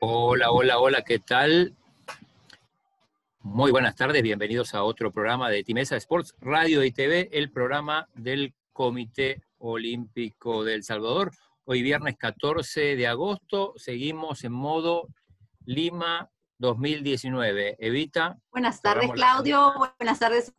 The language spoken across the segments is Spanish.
Hola, hola, hola, ¿qué tal? Muy buenas tardes, bienvenidos a otro programa de Timesa Sports Radio y TV, el programa del Comité Olímpico del Salvador. Hoy viernes 14 de agosto, seguimos en modo Lima 2019. Evita. Buenas tardes, Claudio. Buenas tardes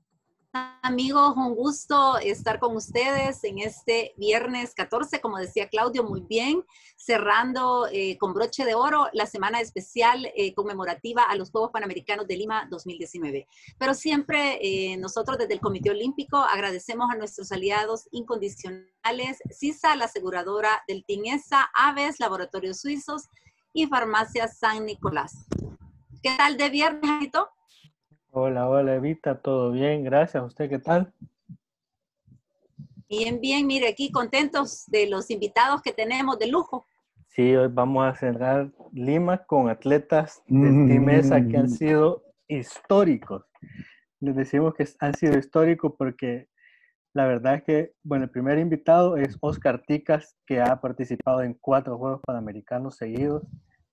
Amigos, un gusto estar con ustedes en este viernes 14, como decía Claudio, muy bien, cerrando eh, con broche de oro la semana especial eh, conmemorativa a los Juegos Panamericanos de Lima 2019. Pero siempre eh, nosotros desde el Comité Olímpico agradecemos a nuestros aliados incondicionales, CISA, la aseguradora del TINESA, Aves, Laboratorios Suizos y Farmacia San Nicolás. ¿Qué tal de viernes? Hola, hola Evita, todo bien, gracias. ¿Usted qué tal? Bien, bien, mire, aquí contentos de los invitados que tenemos de lujo. Sí, hoy vamos a cerrar Lima con atletas de Timesa que han sido históricos. Les decimos que han sido históricos porque la verdad es que, bueno, el primer invitado es Oscar Ticas, que ha participado en cuatro Juegos Panamericanos seguidos,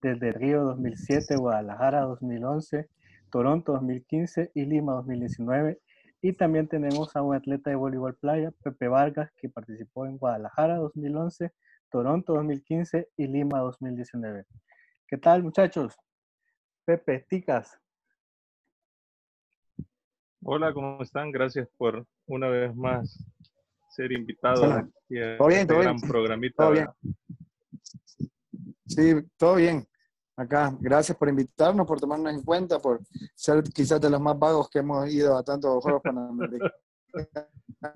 desde Río 2007, Guadalajara 2011, Toronto 2015 y Lima 2019. Y también tenemos a un atleta de voleibol playa, Pepe Vargas, que participó en Guadalajara 2011, Toronto 2015 y Lima 2019. ¿Qué tal, muchachos? Pepe, Ticas. Hola, ¿cómo están? Gracias por una vez más ser invitado aquí a ¿Todo bien, este gran programita. ¿Todo bien? Sí, todo bien acá. Gracias por invitarnos, por tomarnos en cuenta, por ser quizás de los más vagos que hemos ido a tantos Juegos Panamericanos.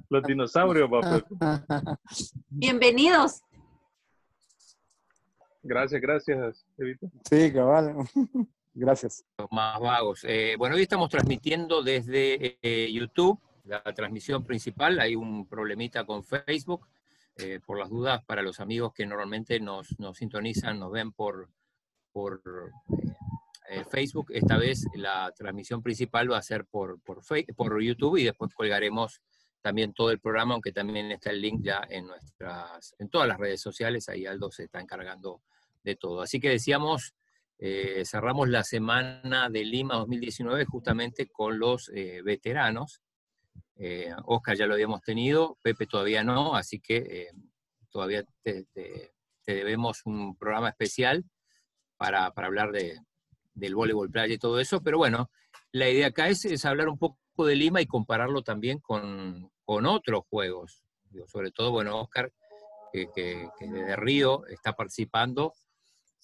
Los dinosaurios, papá. Bienvenidos. Gracias, gracias, Evita. Sí, cabal. Gracias. Los más vagos. Eh, bueno, hoy estamos transmitiendo desde eh, YouTube, la transmisión principal. Hay un problemita con Facebook. Eh, por las dudas, para los amigos que normalmente nos, nos sintonizan, nos ven por, por eh, Facebook. Esta vez la transmisión principal va a ser por, por, por YouTube y después colgaremos también todo el programa, aunque también está el link ya en nuestras, en todas las redes sociales, ahí Aldo se está encargando de todo. Así que decíamos, eh, cerramos la semana de Lima 2019 justamente con los eh, veteranos. Oscar ya lo habíamos tenido, Pepe todavía no, así que todavía te, debemos un programa especial para, hablar de, del voleibol playa y todo eso, pero bueno, la idea acá es, hablar un poco de Lima y compararlo también con, otros juegos. sobre todo, bueno, Oscar, que, desde Río está participando.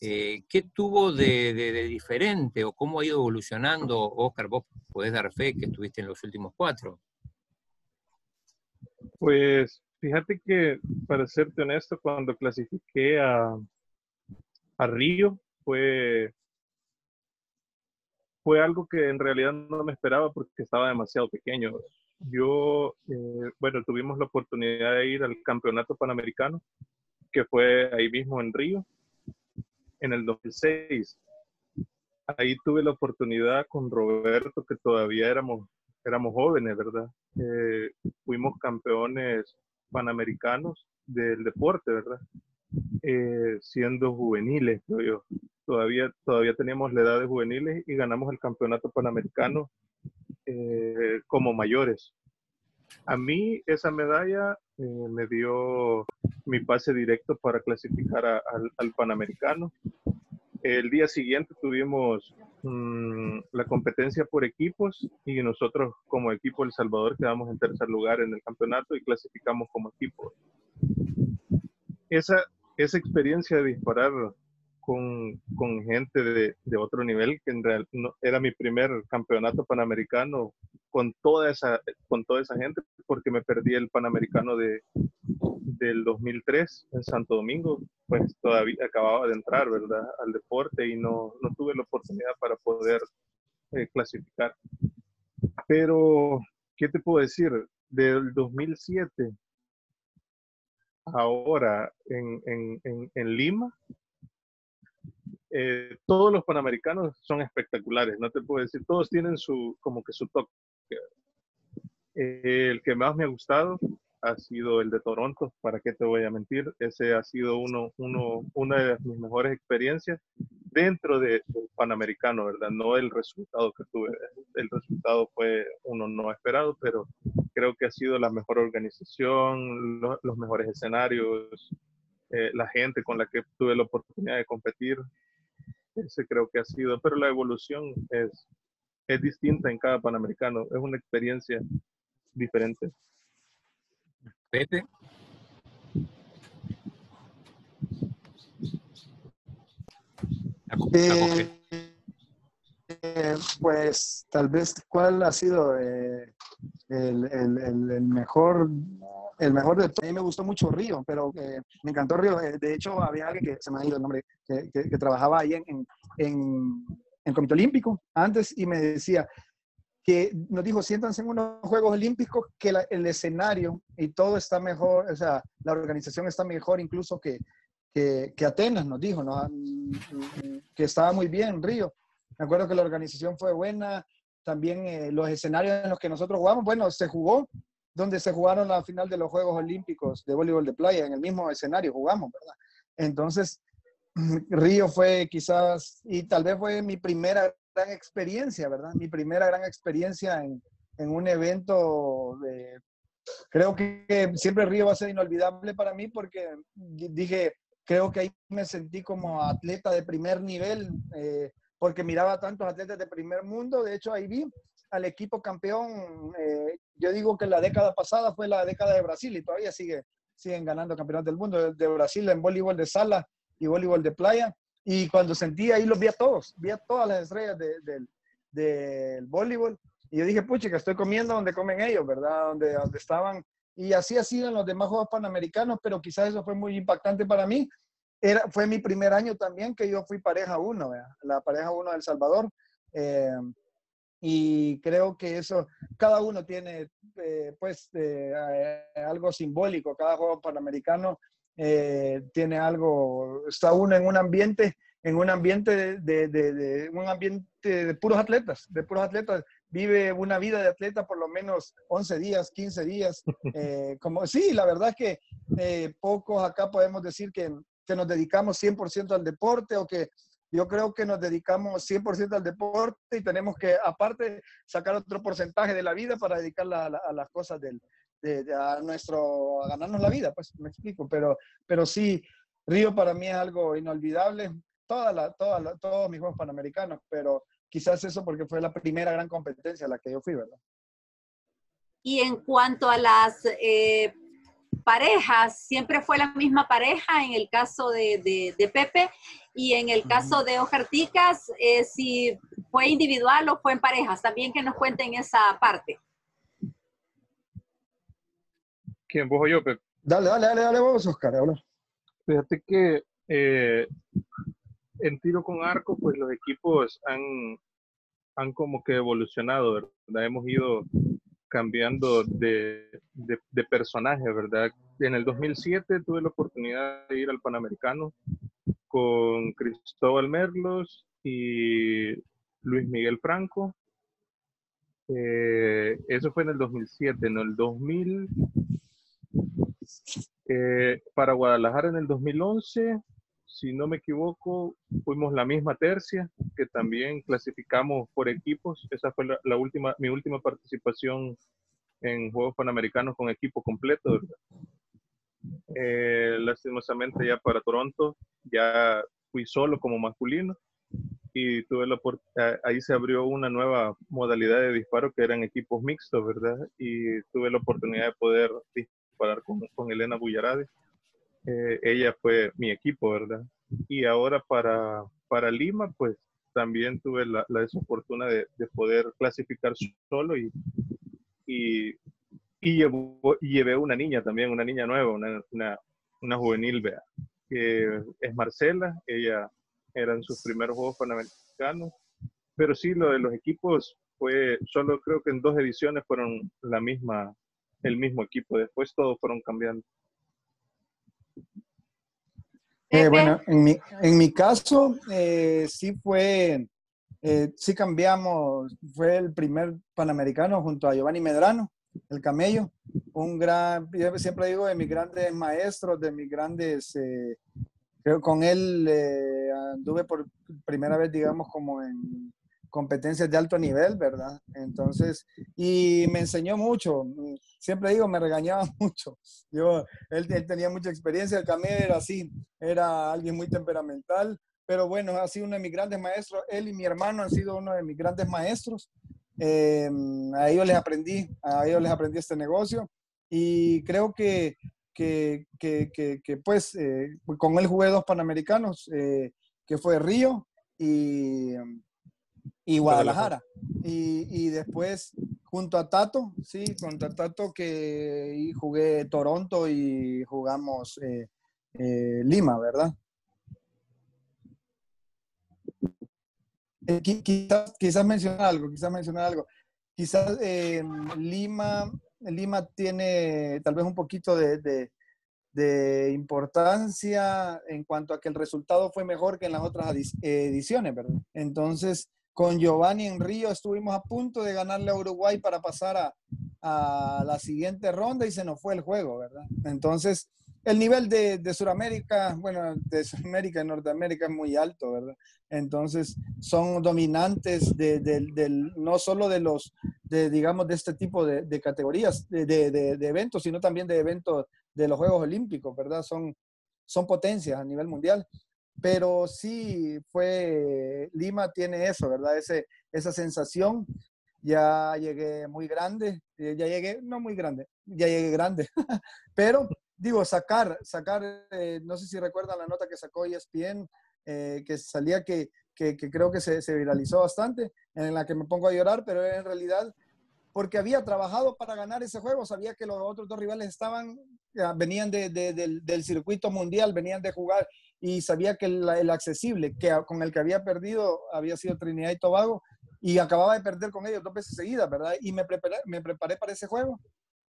Eh, ¿Qué tuvo de, diferente o cómo ha ido evolucionando? Oscar, vos podés dar fe que estuviste en los últimos cuatro. Pues fíjate que, para serte honesto, cuando clasifiqué a, a Río, fue, fue algo que en realidad no me esperaba porque estaba demasiado pequeño. Yo, eh, bueno, tuvimos la oportunidad de ir al Campeonato Panamericano, que fue ahí mismo en Río, en el 2006. Ahí tuve la oportunidad con Roberto, que todavía éramos, éramos jóvenes, ¿verdad? Eh, fuimos campeones panamericanos del deporte, ¿verdad? Eh, siendo juveniles, yo. Todavía, todavía teníamos la edad de juveniles y ganamos el campeonato panamericano eh, como mayores. A mí esa medalla eh, me dio mi pase directo para clasificar al, Panamericano. El día siguiente tuvimos mm, la competencia por equipos y nosotros como equipo El Salvador quedamos en tercer lugar en el campeonato y clasificamos como equipo. Esa, esa experiencia de disparar con, con gente de, de, otro nivel, que en realidad no, era mi primer campeonato panamericano con toda esa, con toda esa gente, porque me perdí el panamericano de, del 2003 en Santo Domingo, pues todavía acababa de entrar, ¿verdad?, al deporte y no, no tuve la oportunidad para poder eh, clasificar. Pero, ¿qué te puedo decir? Del 2007 ahora en, en, en, Lima, eh, todos los panamericanos son espectaculares, no te puedo decir, todos tienen su, como que su toque. El que más me ha gustado ha sido el de Toronto, ¿para qué te voy a mentir? Ese ha sido uno, uno, una de mis mejores experiencias dentro de, Panamericano, ¿verdad? No el resultado que tuve. El resultado fue uno no esperado, pero creo que ha sido la mejor organización, los mejores escenarios, eh, la gente con la que tuve la oportunidad de competir. Ese creo que ha sido, pero la evolución es, es distinta en cada Panamericano, es una experiencia diferente. Pepe. Eh, eh, pues tal vez cuál ha sido eh, el, el, el, mejor el mejor de todo. A mí me gustó mucho Río, pero me encantó Río. de hecho, había alguien que se me ha ido el nombre, que, que, trabajaba ahí en, en, en, el Comité Olímpico antes y me decía que nos dijo, siéntanse en unos Juegos Olímpicos que el escenario y todo está mejor, o sea, la organización está mejor incluso que, que, Atenas, nos dijo, ¿no? que estaba muy bien Río. Me acuerdo que la organización fue buena, también eh, los escenarios en los que nosotros jugamos, bueno, se jugó donde se jugaron la final de los Juegos Olímpicos de voleibol de playa, en el mismo escenario jugamos, ¿verdad? Entonces, Río fue quizás, y tal vez fue mi primera gran experiencia, ¿verdad? Mi primera gran experiencia en, un evento. Creo que siempre Río va a ser inolvidable para mí porque dije, creo que ahí me sentí como atleta de primer nivel, eh, porque miraba tantos atletas de primer mundo. De hecho, ahí vi al equipo campeón. Eh, yo digo que la década pasada fue la década de Brasil y todavía sigue, siguen ganando campeonatos del mundo de Brasil en voleibol de sala y voleibol de playa. Y cuando sentí ahí los vi a todos, vi a todas las estrellas del de, voleibol. Y yo dije, pucha, que estoy comiendo donde comen ellos, ¿verdad? Donde, donde estaban. Y así ha sido en los demás Juegos Panamericanos, pero quizás eso fue muy impactante para mí. Era, fue mi primer año también que yo fui pareja uno, la pareja uno del Salvador. Eh, y creo que eso, cada uno tiene eh, pues eh, algo simbólico, cada juego panamericano eh, tiene algo, está uno en un ambiente, en un ambiente de, de, de, un ambiente de puros atletas, de puros atletas, vive una vida de atleta por lo menos 11 días, 15 días, eh, como sí, la verdad es que eh, pocos acá podemos decir que, que nos dedicamos 100% al deporte o que yo creo que nos dedicamos 100% al deporte y tenemos que, aparte, sacar otro porcentaje de la vida para dedicarla a las cosas del, de, a nuestro, a ganarnos la vida, pues me explico, pero, pero sí, Río para mí es algo inolvidable, toda la, toda todos mis Juegos Panamericanos, pero quizás eso porque fue la primera gran competencia a la que yo fui, ¿verdad? Y en cuanto a las eh, parejas, siempre fue la misma pareja en el caso de, de, Pepe y en el caso de Ojarticas, eh, si fue individual o fue en parejas, también que nos cuenten esa parte. ¿Quién? ¿Vos o yo, Pepe? Dale, dale, dale, dale vos, Oscar, habla. Fíjate que eh, en tiro con arco, pues los equipos han, han como que evolucionado, ¿verdad? Hemos ido cambiando de, de, de, personaje, ¿verdad? En el 2007 tuve la oportunidad de ir al Panamericano con Cristóbal Merlos y Luis Miguel Franco. Eh, eso fue en el 2007. En el 2000 eh, para Guadalajara en el 2011, si no me equivoco, fuimos la misma tercia, que también clasificamos por equipos. Esa fue la, última, mi última participación en Juegos Panamericanos con equipo completo. Eh, lastimosamente ya para Toronto ya fui solo como masculino y tuve la ahí se abrió una nueva modalidad de disparo que eran equipos mixtos, ¿verdad? Y tuve la oportunidad de poder con, con Elena Bullarade. Eh, ella fue mi equipo, ¿verdad? Y ahora para, para Lima, pues también tuve la, la desfortuna de, de, poder clasificar solo y, y, y, llevo, llevé una niña también, una niña nueva, una, una, una juvenil, vea, que es Marcela, ella era en sus primeros Juegos Panamericanos, pero sí, lo de los equipos fue, solo creo que en dos ediciones fueron la misma, el mismo equipo. Después todos fueron cambiando. Eh, bueno, en mi, en mi caso, eh, sí fue, eh, sí cambiamos, fue el primer panamericano junto a Giovanni Medrano, el camello, un gran, yo siempre digo de mis grandes maestros, de mis grandes creo con él eh, anduve por primera vez, digamos, como en competencias de alto nivel, ¿verdad? Entonces, y me enseñó mucho. Siempre digo, me regañaba mucho. Yo, él, tenía mucha experiencia, el Camé era así, era alguien muy temperamental, pero bueno, ha sido uno de mis grandes maestros. Él y mi hermano han sido uno de mis grandes maestros. Eh, a ellos les aprendí, a ellos les aprendí este negocio y creo que, que, que, pues eh, con él jugué dos Panamericanos, eh, que fue Río y, y Guadalajara. Y, y, después junto a Tato, sí, junto a Tato que jugué Toronto y jugamos Lima, ¿verdad? Eh, quizás, quizás mencionar algo, quizás mencionar algo. Quizás eh, Lima, Lima tiene tal vez un poquito de, de, de, importancia en cuanto a que el resultado fue mejor que en las otras ediciones, ¿verdad? Entonces, con Giovanni en Río estuvimos a punto de ganarle a Uruguay para pasar a, la siguiente ronda y se nos fue el juego, ¿verdad? Entonces, el nivel de, de Sudamérica, bueno, de Sudamérica y Norteamérica es muy alto, ¿verdad? Entonces, son dominantes de, no solo de los, de, digamos, de este tipo de categorías, de, eventos, sino también de eventos de los Juegos Olímpicos, ¿verdad? Son, son potencias a nivel mundial. Pero sí fue, Lima tiene eso, ¿verdad? Ese, esa sensación. Ya llegué muy grande, ya llegué, no muy grande, ya llegué grande, pero digo, sacar, sacar, eh, no sé si recuerdan la nota que sacó ESPN, eh, que salía que, que, creo que se, se, viralizó bastante, en la que me pongo a llorar, pero en realidad porque había trabajado para ganar ese juego, sabía que los otros dos rivales estaban, venían de, de, del, del, circuito mundial, venían de jugar y sabía que el, el, accesible, que con el que había perdido había sido Trinidad y Tobago y acababa de perder con ellos dos veces seguidas, ¿verdad? Y me preparé, me preparé para ese juego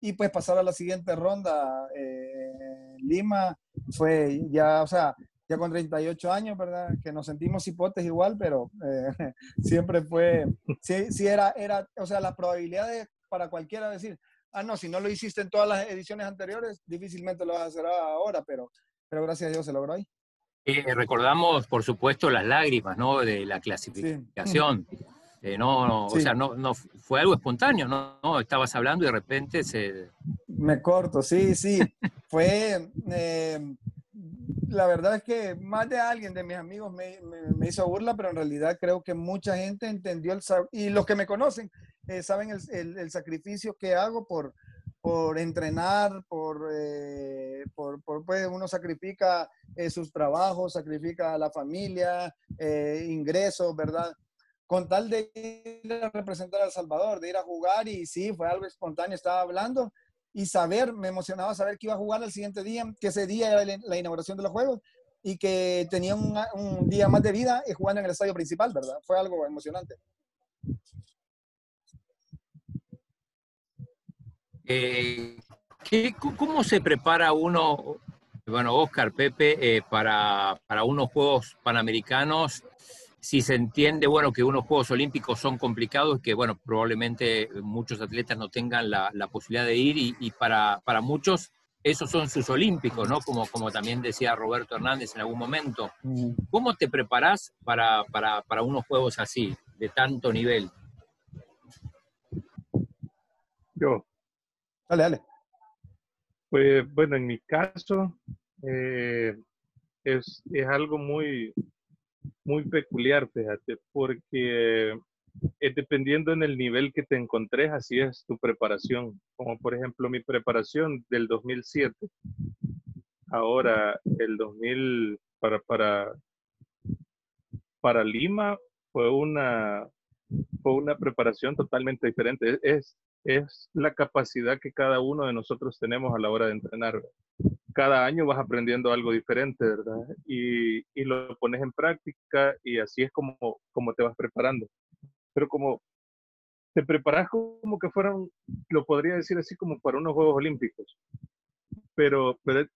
y pues pasar a la siguiente ronda. Eh, Lima fue ya, o sea, ya con 38 años, ¿verdad? Que nos sentimos hipotes igual, pero eh, siempre fue, sí, sí era, era, o sea, la probabilidad de, para cualquiera decir, ah, no, si no lo hiciste en todas las ediciones anteriores, difícilmente lo vas a hacer ahora, pero, pero gracias a Dios se logró ahí. Eh, recordamos, por supuesto, las lágrimas, ¿no? De la clasificación. Sí. Eh, no, no sí. o sea, no, no fue algo espontáneo, ¿no? ¿no? Estabas hablando y de repente se... Me corto, sí, sí. fue, eh, la verdad es que más de alguien de mis amigos me, hizo burla, pero en realidad creo que mucha gente entendió el, y los que me conocen eh, saben el, el, sacrificio que hago por, por entrenar, por, eh, por, pues uno sacrifica eh, sus trabajos, sacrifica a la familia, eh, ingresos, ¿verdad? con tal de ir a representar a El Salvador, de ir a jugar y sí, fue algo espontáneo, estaba hablando y saber, me emocionaba saber que iba a jugar el siguiente día, que ese día era la inauguración de los Juegos y que tenía un, día más de vida y jugando en el estadio principal, ¿verdad? Fue algo emocionante. Eh, ¿qué, ¿Cómo se prepara uno, bueno, Oscar, Pepe, eh, para, para unos Juegos Panamericanos si se entiende, bueno, que unos Juegos Olímpicos son complicados, que, bueno, probablemente muchos atletas no tengan la, la posibilidad de ir y, y, para, para muchos esos son sus olímpicos, ¿no? Como, como también decía Roberto Hernández en algún momento. ¿Cómo te preparás para, para, para unos Juegos así, de tanto nivel? Yo. Dale, dale. Pues bueno, en mi caso eh, es, es algo muy, muy peculiar, fíjate, porque es dependiendo en el nivel que te encontres, así es tu preparación. Como por ejemplo mi preparación del 2007. Ahora el 2000 para para para Lima fue una fue una preparación totalmente diferente. Es es la capacidad que cada uno de nosotros tenemos a la hora de entrenar. Cada año vas aprendiendo algo diferente, ¿verdad? Y, lo pones en práctica y así es como, como te vas preparando. Pero como te preparas como que fueran, lo podría decir así como para unos Juegos Olímpicos. Pero, pero,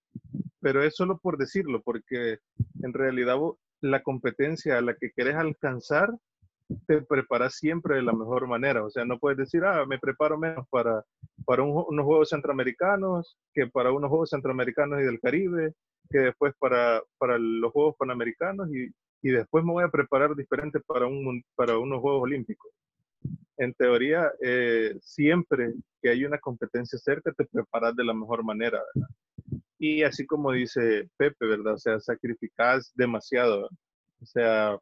pero es solo por decirlo, porque en realidad la competencia a la que querés alcanzar te preparas siempre de la mejor manera. O sea, no puedes decir, ah, me preparo menos para, para un, unos Juegos Centroamericanos que para unos Juegos Centroamericanos y del Caribe, que después para, para los Juegos Panamericanos y, y después me voy a preparar diferente para, un, para unos Juegos Olímpicos. En teoría, eh, siempre que hay una competencia cerca, te preparas de la mejor manera. Y así como dice Pepe, ¿verdad? O sea, sacrificas demasiado, o sea,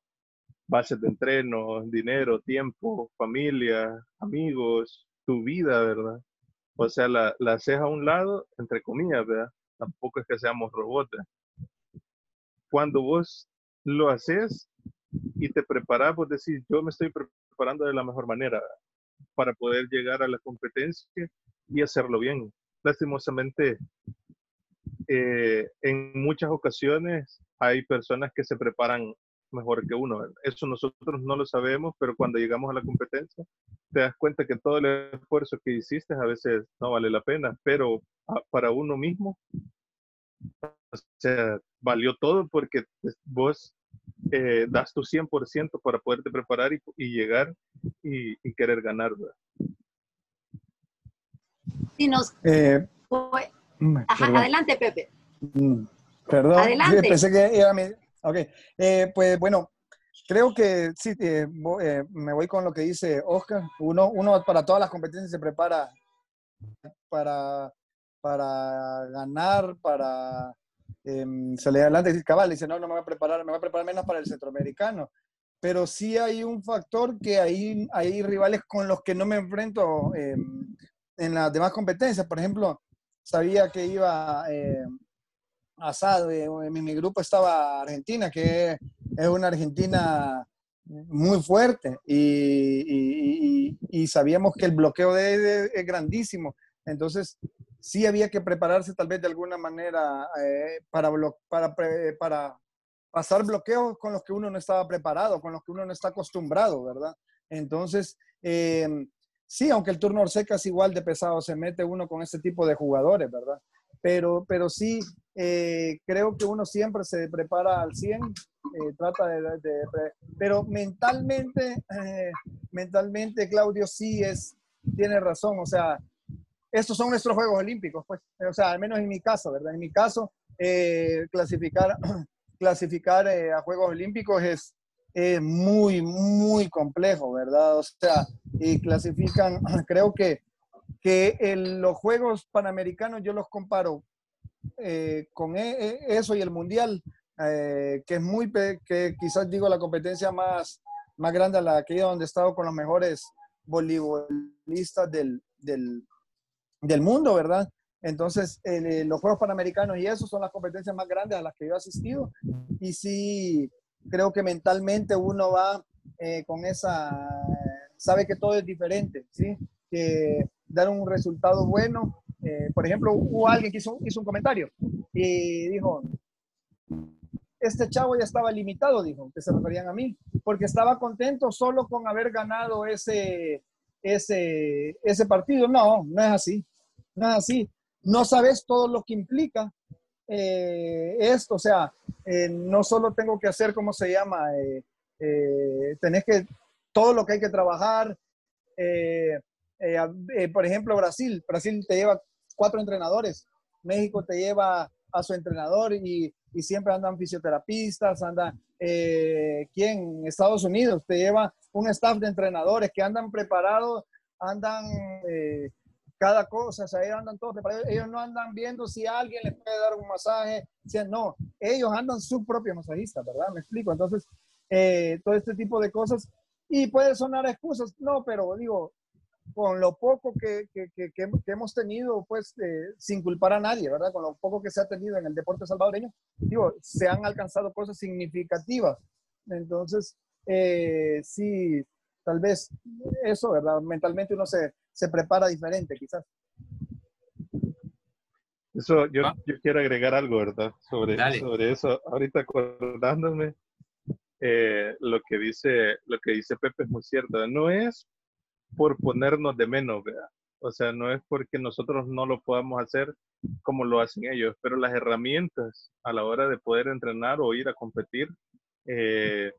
bases de entreno, dinero, tiempo, familia, amigos, tu vida, ¿verdad? O sea, la, la haces a un lado, entre comillas, ¿verdad? Tampoco es que seamos robots. Cuando vos lo haces y te preparas, vos decís, yo me estoy preparando de la mejor manera para poder llegar a la competencia y hacerlo bien. Lastimosamente, eh, en muchas ocasiones hay personas que se preparan mejor que uno. Eso nosotros no lo sabemos, pero cuando llegamos a la competencia te das cuenta que todo el esfuerzo que hiciste a veces no vale la pena, pero ah, para uno mismo, o sea, valió todo porque vos eh, das tu 100% para poderte preparar y, llegar y, querer ganar. Sí, nos... Eh, mm, adelante, Pepe. Mm, perdón, adelante. pensé que iba a mi... Ok, eh, pues bueno, creo que sí, eh, eh, me voy con lo que dice Oscar. Uno, uno para todas las competencias se prepara para, para ganar, para eh, salir adelante. Y cabal, dice, no, no me voy a preparar, me voy a preparar menos para el centroamericano. Pero sí hay un factor que hay, hay rivales con los que no me enfrento em, en las demás competencias. Por ejemplo, sabía que iba asado. En mi grupo estaba Argentina, que es una Argentina muy fuerte y, y, sabíamos que el bloqueo de, es grandísimo. Entonces, sí había que prepararse tal vez de alguna manera eh, para, para, para pasar bloqueos con los que uno no estaba preparado, con los que uno no está acostumbrado, ¿verdad? Entonces, eh, sí, aunque el turno seca es igual de pesado, se mete uno con este tipo de jugadores, ¿verdad? Pero, pero sí, eh, creo que uno siempre se prepara al 100, eh, trata de, pero mentalmente, eh, mentalmente Claudio sí es, tiene razón, o sea, estos son nuestros Juegos Olímpicos, pues, o sea, al menos en mi caso, ¿verdad? En mi caso, clasificar, clasificar a Juegos Olímpicos es, es muy, muy complejo, ¿verdad? O sea, y clasifican, creo que, que en los Juegos Panamericanos yo los comparo eh, con e, eso y el Mundial, eh, que es muy, que quizás digo la competencia más, más grande a la que he donde he estado con los mejores voleibolistas del, del, del mundo, ¿verdad? Entonces, eh, los Juegos Panamericanos y eso son las competencias más grandes a las que yo he asistido. Y sí, creo que mentalmente uno va con esa, sabe que todo es diferente, ¿sí? Que dar un resultado bueno eh, por ejemplo, hubo alguien que hizo, hizo, un comentario y dijo, este chavo ya estaba limitado, dijo, que se referían a mí, porque estaba contento solo con haber ganado ese, ese, ese partido. No, no es así, no es así. No sabes todo lo que implica eh, esto, o sea, eh, no solo tengo que hacer, ¿cómo se llama? tenés que, todo lo que hay que trabajar. Por ejemplo, Brasil. Brasil te lleva cuatro entrenadores. México te lleva a su entrenador y, y siempre andan fisioterapistas, andan, eh, ¿quién? Estados Unidos te lleva un staff de entrenadores que andan preparados, andan eh, cada cosa, o sea, ellos andan todos preparados, ellos no andan viendo si alguien les puede dar un masaje, si, no, ellos andan su propio masajista, ¿verdad? Me explico, entonces, eh, todo este tipo de cosas, y puede sonar excusas, no, pero digo, con lo poco que, que, que, que hemos tenido, pues, eh, sin culpar a nadie, ¿verdad? Con lo poco que se ha tenido en el deporte salvadoreño, digo, se han alcanzado cosas significativas. Entonces, eh, sí, tal vez eso, ¿verdad? Mentalmente uno se, se prepara diferente, quizás. Eso, yo, ah. yo quiero agregar algo, ¿verdad? Sobre, sobre eso. Ahorita acordándome, eh, lo que dice lo que dice Pepe es muy cierto. No es por ponernos de menos, ¿verdad? O sea, no es porque nosotros no lo podamos hacer como lo hacen ellos, pero las herramientas a la hora de poder entrenar o ir a competir eh,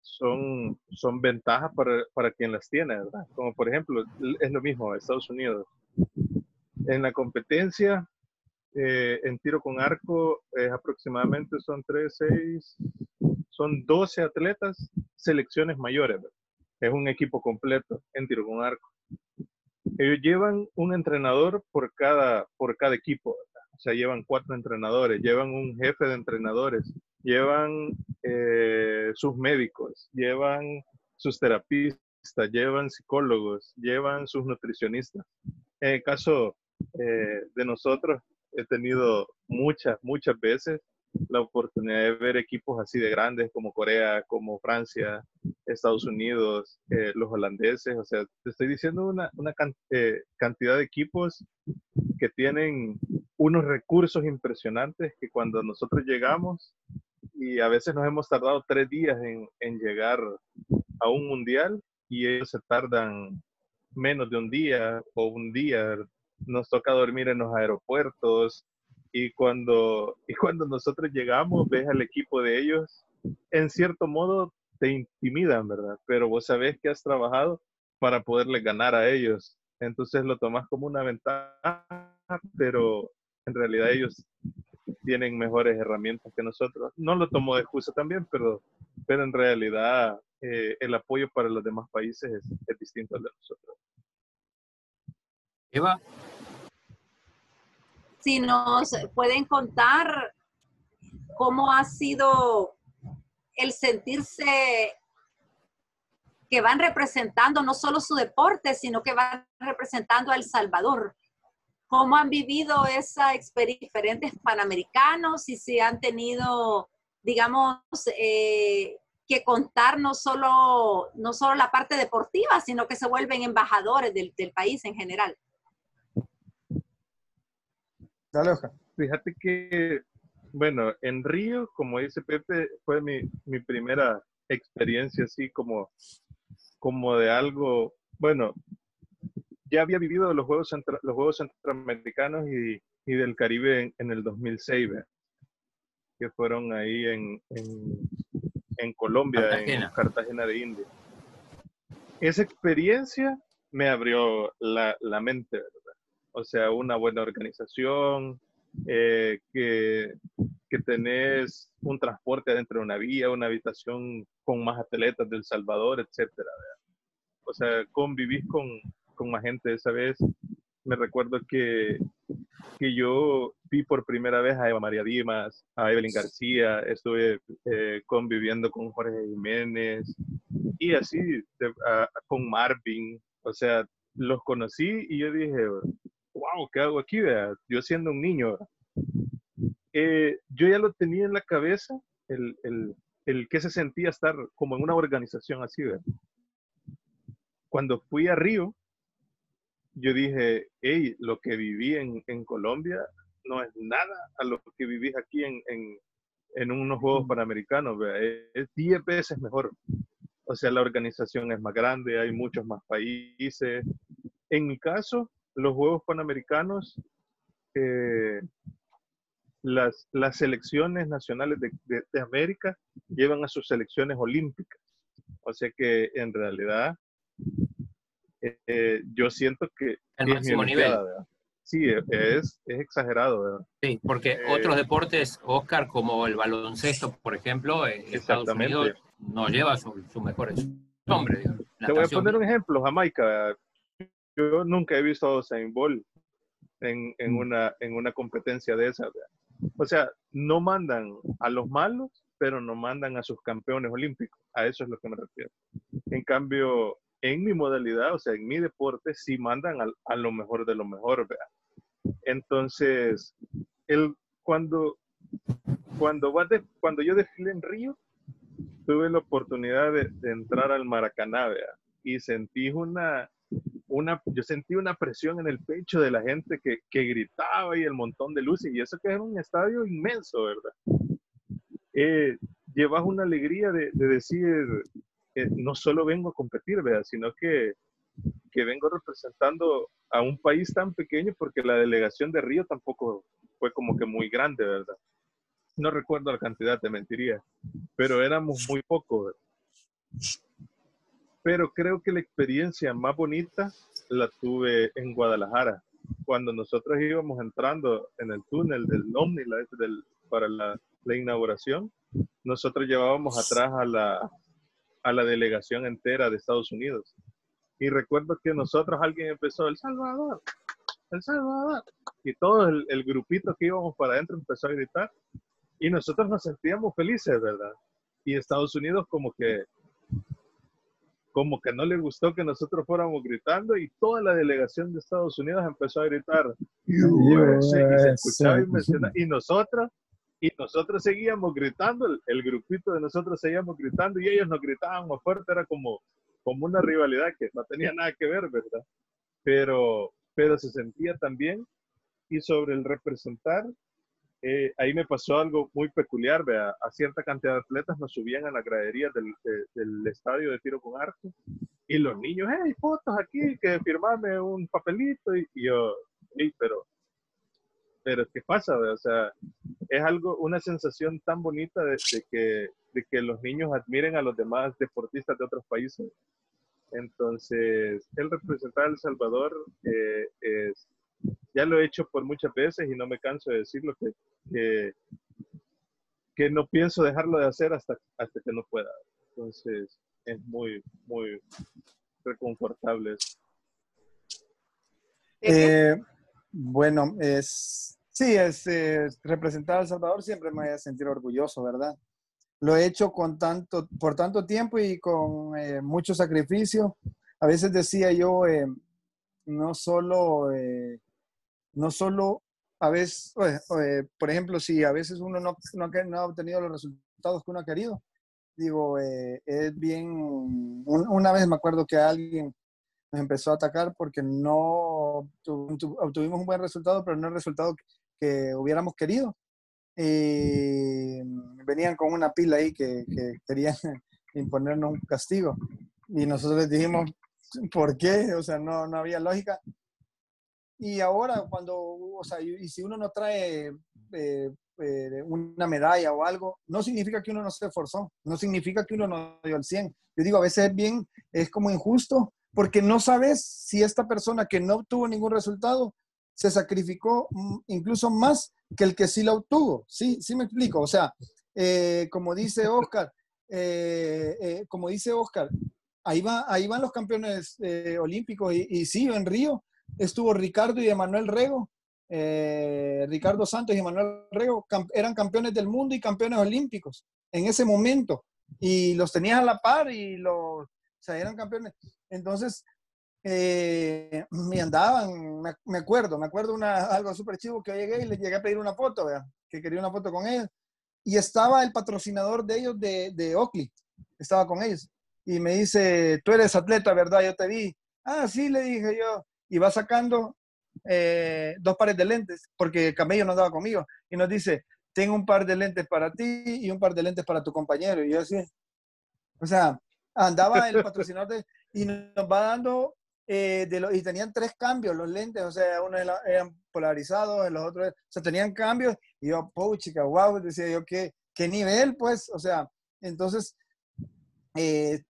son, son ventajas para, para quien las tiene, ¿verdad? Como por ejemplo, es lo mismo Estados Unidos. En la competencia eh, en tiro con arco es aproximadamente son 3, 6, son 12 atletas, selecciones mayores. Es un equipo completo en tiro con arco. Ellos llevan un entrenador por cada, por cada equipo. O sea, llevan cuatro entrenadores, llevan un jefe de entrenadores, llevan eh, sus médicos, llevan sus terapistas, llevan psicólogos, llevan sus nutricionistas. En el caso eh, de nosotros, he tenido muchas, muchas veces la oportunidad de ver equipos así de grandes como Corea, como Francia, Estados Unidos, eh, los holandeses. O sea, te estoy diciendo una, una eh, cantidad de equipos que tienen unos recursos impresionantes que cuando nosotros llegamos, y a veces nos hemos tardado tres días en, en llegar a un mundial y ellos se tardan menos de un día o un día. Nos toca dormir en los aeropuertos, y cuando, y cuando nosotros llegamos, ves al equipo de ellos, en cierto modo te intimidan, ¿verdad? Pero vos sabés que has trabajado para poderle ganar a ellos. Entonces lo tomas como una ventaja, pero en realidad ellos tienen mejores herramientas que nosotros. No lo tomo de excusa también, pero, pero en realidad eh, el apoyo para los demás países es, es distinto al de nosotros. Eva, si nos pueden contar cómo ha sido el sentirse que van representando no solo su deporte, sino que van representando a El Salvador. ¿Cómo han vivido esa experiencia diferentes panamericanos y si han tenido, digamos, eh, que contar no solo, no solo la parte deportiva, sino que se vuelven embajadores del, del país en general? Dale, Fíjate que, bueno, en Río, como dice Pepe, fue mi, mi primera experiencia así como, como de algo, bueno, ya había vivido los Juegos, los juegos Centroamericanos y, y del Caribe en, el 2006, que fueron ahí en, en, en Colombia, en Cartagena de India. Esa experiencia me abrió la, la mente, ¿verdad? O sea, una buena organización, eh, que, que, tenés un transporte dentro de una vía, una habitación con más atletas del Salvador, etcétera. O sea, convivís con, con más gente. Esa vez me recuerdo que, que yo vi por primera vez a Eva María Dimas, a Evelyn García, estuve eh, conviviendo con Jorge Jiménez y así con Marvin. O sea, los conocí y yo dije, wow, ¿qué hago aquí? Yo siendo un niño, eh, yo ya lo tenía en la cabeza, el, el, el, que se sentía estar como en una organización así. ¿verdad? Cuando fui a Río, yo dije, hey, lo que viví en, en Colombia no es nada a lo que vivís aquí en, en, en unos Juegos Panamericanos, es 10 veces mejor. O sea, la organización es más grande, hay muchos más países. En mi caso, los Juegos Panamericanos, eh, las, las selecciones nacionales de, de, América llevan a sus selecciones olímpicas. O sea que en realidad eh, yo siento que... El máximo nivel. Sí, es, es exagerado. ¿verdad? Sí, porque eh, otros deportes, Oscar, como el baloncesto, por ejemplo, Estados Unidos no lleva sus su mejores hombres. Te voy a poner un ejemplo, Jamaica yo nunca he visto a Usain Bolt en, en, mm. una, en una competencia de esa. O sea, no mandan a los malos, pero no mandan a sus campeones olímpicos. A eso es lo que me refiero. En cambio, en mi modalidad, o sea, en mi deporte, sí mandan a, a lo mejor de lo mejor. ¿verdad? Entonces, el, cuando, cuando, de, cuando yo desfilé en Río, tuve la oportunidad de, de entrar al Maracaná ¿verdad? y sentí una, una, yo sentí una presión en el pecho de la gente que, que gritaba y el montón de luces, y eso que era un estadio inmenso, ¿verdad? Eh, llevas una alegría de, de decir, eh, no solo vengo a competir, ¿verdad? Sino que, que vengo representando a un país tan pequeño porque la delegación de Río tampoco fue como que muy grande, ¿verdad? No recuerdo la cantidad, te mentiría, pero éramos muy pocos. ¿verdad? Pero creo que la experiencia más bonita la tuve en Guadalajara. cuando nosotros íbamos entrando en el túnel del Omni del, para la, la, inauguración, nosotros llevábamos atrás a la, a la delegación entera de Estados Unidos. Y recuerdo que nosotros, alguien empezó, El Salvador, El Salvador. Y todo el, el grupito que íbamos para adentro empezó a gritar. Y nosotros nos sentíamos felices, ¿verdad? Y Estados Unidos como que como que no le gustó que nosotros fuéramos gritando y toda la delegación de Estados Unidos empezó a gritar y se escuchaba y, y nosotros y nosotros seguíamos gritando el, el, grupito de nosotros seguíamos gritando y ellos nos gritaban más fuerte era como como una rivalidad que no tenía nada que ver verdad pero pero se sentía también y sobre el representar eh, ahí me pasó algo muy peculiar, vea, a cierta cantidad de atletas nos subían a la gradería del, estadio de tiro con arco y los niños, hey, fotos aquí, que firmame un papelito y, yo, hey, pero, pero ¿qué pasa? O sea, es algo, una sensación tan bonita de, que, los niños admiren a los demás deportistas de otros países. Entonces, el representar El Salvador eh, es ya lo he hecho por muchas veces y no me canso de decirlo que, que, no pienso dejarlo de hacer hasta, hasta que no pueda. Entonces es muy, muy reconfortable. Eh, bueno, es, sí, es, representar a El Salvador siempre me voy a sentir orgulloso, ¿verdad? Lo he hecho con tanto, por tanto tiempo y con eh, mucho sacrificio. A veces decía yo, eh, no solo no solo a veces, por ejemplo, si a veces uno no, no, ha obtenido los resultados que uno ha querido, digo, eh, es bien, una vez me acuerdo que alguien nos empezó a atacar porque no obtuvimos un buen resultado, pero no el resultado que, hubiéramos querido. Y venían con una pila ahí que, que querían imponernos un castigo. Y nosotros les dijimos, ¿por qué? O sea, no, no había lógica. Y ahora cuando, o sea, y si uno no trae eh, eh, una medalla o algo, no significa que uno no se esforzó, no significa que uno no dio el 100. Yo digo, a veces es bien, es como injusto, porque no sabes si esta persona que no obtuvo ningún resultado se sacrificó mm, incluso más que el que sí la obtuvo. Sí, sí me explico. O sea, eh, como dice Oscar, como dice Oscar, ahí, va, ahí van los campeones olímpicos y, y sí, en Río estuvo Ricardo y Emanuel Rego. Eh, Ricardo Santos y Emanuel Rego eran campeones del mundo y campeones olímpicos en ese momento. Y los tenías a la par y los, o eran campeones. Entonces, eh, me andaban, me, acuerdo, me acuerdo una, algo súper chivo que llegué y les llegué a pedir una foto, que quería una foto con ellos. Y estaba el patrocinador de ellos de, de Oakley, estaba con ellos. Y me dice, tú eres atleta, ¿verdad? Yo te vi. Ah, sí, le dije yo y va sacando eh, dos pares de lentes, porque Camello no andaba conmigo, y nos dice, tengo un par de lentes para ti y un par de lentes para tu compañero. Y yo así, o sea, andaba el patrocinador de, y nos va dando, eh, de lo, y tenían tres cambios los lentes, o sea, uno eran polarizados, los otros, o sea, tenían cambios, y yo, chica, wow, decía yo, ¿qué, qué nivel, pues, o sea, entonces, eh,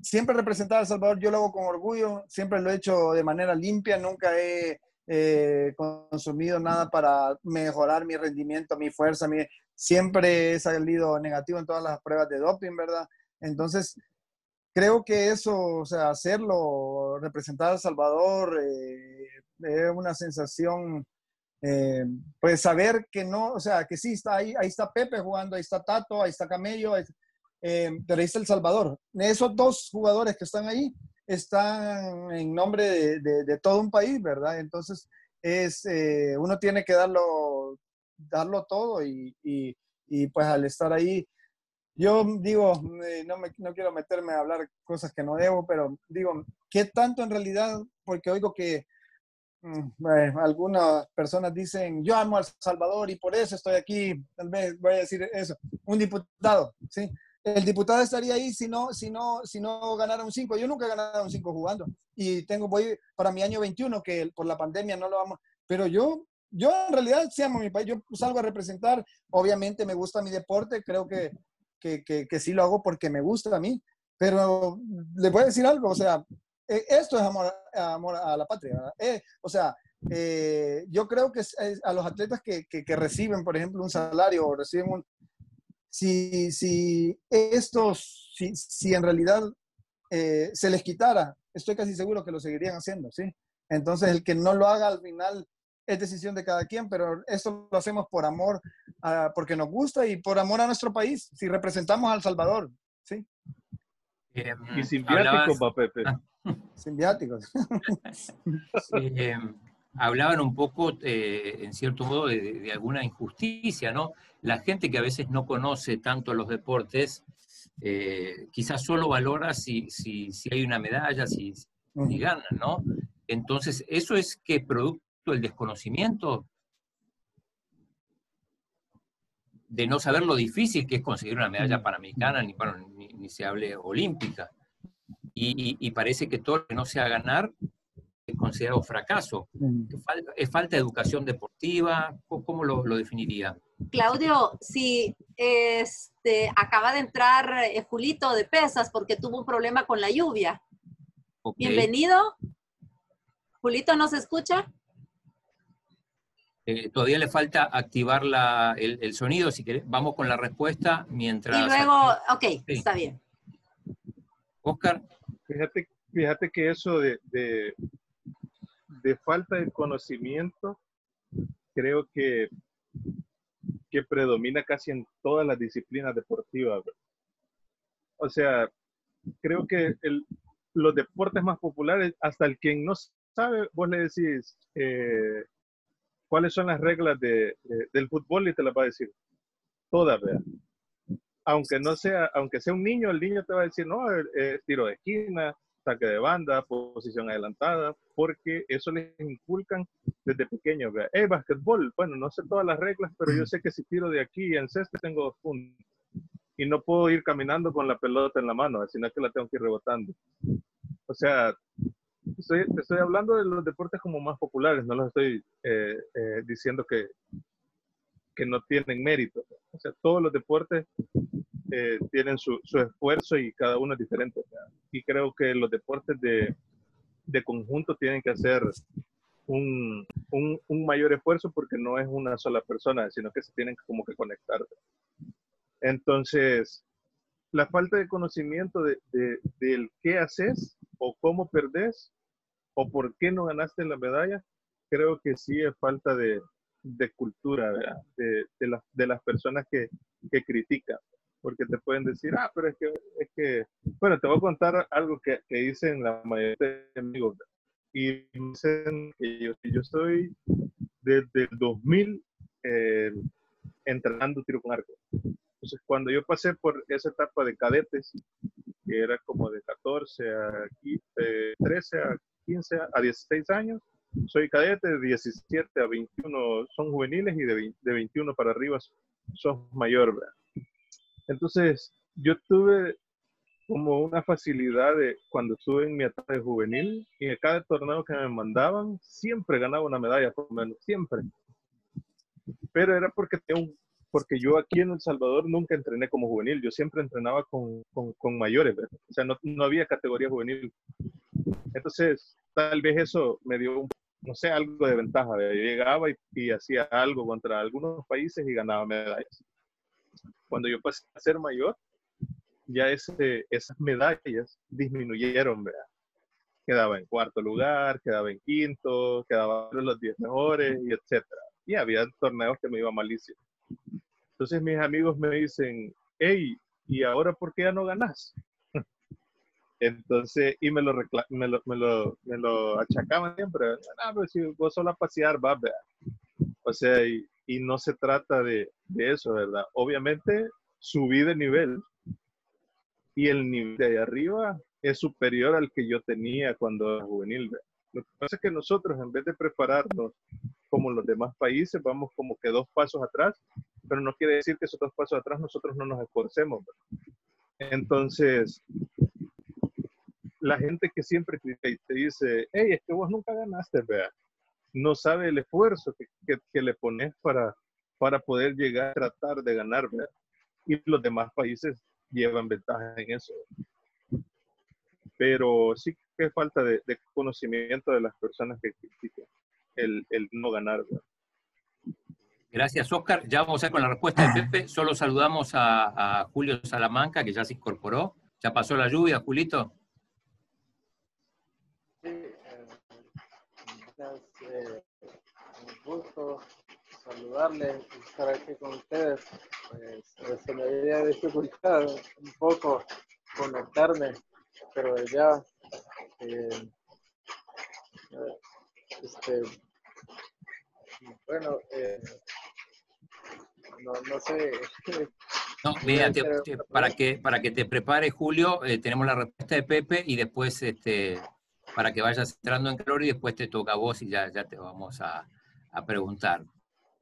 siempre representar a Salvador, yo lo hago con orgullo, siempre lo he hecho de manera limpia, nunca he eh, consumido nada para mejorar mi rendimiento, mi fuerza, mi, siempre he salido negativo en todas las pruebas de doping, ¿verdad? Entonces, creo que eso, o sea, hacerlo, representar a Salvador, eh, es una sensación, eh, pues saber que no, o sea, que sí está ahí, ahí está Pepe jugando, ahí está Tato, ahí está Camello, eh, está El Salvador. Esos dos jugadores que están ahí están en nombre de, todo un país, ¿verdad? Entonces, es, eh, uno tiene que darlo, darlo todo y, pues al estar ahí, yo digo, eh, no, me, no quiero meterme a hablar cosas que no debo, pero digo, ¿qué tanto en realidad? Porque oigo que mm, algunas personas dicen, yo amo al Salvador y por eso estoy aquí, tal vez voy a decir eso, un diputado, ¿sí? El diputado estaría ahí si no, si no, si no ganara un 5. Yo nunca he ganado un 5 jugando. Y tengo, voy para mi año 21, que por la pandemia no lo vamos. Pero yo, yo en realidad sí amo mi país. Yo salgo a representar. Obviamente me gusta mi deporte. Creo que, que, que, sí lo hago porque me gusta a mí. Pero le voy a decir algo. O sea, e, esto es amor, a la patria. Eh, o sea, eh, yo creo que a los atletas que, que, reciben, por ejemplo, un salario o reciben un... Si, si estos, si, si en realidad eh, se les quitara, estoy casi seguro que lo seguirían haciendo, ¿sí? Entonces, el que no lo haga al final es decisión de cada quien, pero esto lo hacemos por amor, porque nos gusta y por amor a nuestro país, si representamos a El Salvador, ¿sí? y sin viáticos, Pepe. Ah. Sin viáticos. Eh, hablaban un poco, eh, en cierto modo, de, alguna injusticia, ¿no? La gente que a veces no conoce tanto los deportes, eh, quizás solo valora si, si, si, hay una medalla, si, si ganan, ¿no? Entonces, ¿eso es que producto del desconocimiento? De no saber lo difícil que es conseguir una medalla panamericana, ni, ni, se hable olímpica. Y, parece que todo lo que no sea ganar considerado fracaso. ¿Es falta de educación deportiva? ¿Cómo lo, definiría? Claudio, si este, acaba de entrar eh, Julito de pesas porque tuvo un problema con la lluvia. Bienvenido. Julito, ¿nos escucha? Eh, todavía le falta activar el, sonido, si querés. Vamos con la respuesta mientras... Y luego, ok, está bien. Oscar. Fíjate, fíjate que eso de, de, falta de conocimiento, creo que, que predomina casi en todas las disciplinas deportivas. O sea, creo que el, los deportes más populares, hasta el quien no sabe, vos le decís eh, cuáles son las reglas de, del fútbol y te las va a decir todas, ¿verdad? Aunque no sea, aunque sea un niño, el niño te va a decir, no, tiro de esquina, saque de banda, posición adelantada, porque eso les inculcan desde pequeños. Eh, básquetbol, bueno, no sé todas las reglas, pero yo sé que si tiro de aquí en ceste tengo dos puntos. Y no puedo ir caminando con la pelota en la mano, sino que la tengo que ir rebotando. O sea, estoy, estoy hablando de los deportes como más populares, no los estoy eh, eh, diciendo que, que no tienen mérito. O sea, todos los deportes eh, tienen su, su, esfuerzo y cada uno es diferente. Y creo que los deportes de, de conjunto tienen que hacer un, un, un, mayor esfuerzo porque no es una sola persona, sino que se tienen como que conectar. Entonces, la falta de conocimiento de, de, del qué haces o cómo perdés o por qué no ganaste la medalla, creo que sí es falta de, de cultura de, de, de, las personas que, que, critican. Porque te pueden decir, ah, pero es que, es que, bueno, te voy a contar algo que, que dicen la mayoría de amigos. Y dicen que yo, yo estoy desde el 2000 eh, entrenando tiro con arco. Entonces, cuando yo pasé por esa etapa de cadetes, que era como de 14 a 13 a 15 a 16 años, soy cadete, de 17 a 21 son juveniles y de, de 21 para arriba son mayor. Entonces, yo tuve como una facilidad de cuando estuve en mi etapa juvenil y en cada torneo que me mandaban, siempre ganaba una medalla, por lo menos, siempre. Pero era porque porque yo aquí en El Salvador nunca entrené como juvenil, yo siempre entrenaba con, con, mayores, o sea, no, no, había categoría juvenil. Entonces, tal vez eso me dio, no sé, algo de ventaja. Yo llegaba y, y, hacía algo contra algunos países y ganaba medallas. Cuando yo pasé a ser mayor, ya esas medallas disminuyeron, ¿verdad? Quedaba en cuarto lugar, quedaba en quinto, quedaba en los diez mejores, y etcétera. Y había torneos que me iba malísimo. Entonces mis amigos me dicen, hey, ¿y ahora por qué ya no ganas? Entonces, y me lo, me lo, me me lo achacaban siempre. Ah, pero si vos solo a pasear, va, O sea, y, y, no se trata de, de, eso, ¿verdad? Obviamente, subí de nivel y el nivel de ahí arriba es superior al que yo tenía cuando era juvenil. Lo que pasa es que nosotros, en vez de prepararnos como los demás países, vamos como que dos pasos atrás, pero no quiere decir que esos dos pasos atrás nosotros no nos esforcemos. Entonces, la gente que siempre te dice, hey, es que vos nunca ganaste, vea, no sabe el esfuerzo que, que, le pones para, para poder llegar a tratar de ganar, ¿verdad? Y los demás países llevan ventaja en eso. Pero sí que falta de, conocimiento de las personas que critican. el, el no ganar. Gracias, Oscar. Ya vamos a ir con la respuesta de Pepe. Solo saludamos a, Julio Salamanca, que ya se incorporó. ¿Ya pasó la lluvia, Julito? Sí, eh, eh, un gusto saludarles y estar aquí con ustedes. Pues, se me había dificultado un poco conectarme, pero ya eh, este, bueno, eh, no, no sé. No, mira, para, que, para que te prepare Julio, eh, tenemos la respuesta de Pepe y después este, para que vayas entrando en calor y después te toca a vos y ya, ya te vamos a, a preguntar.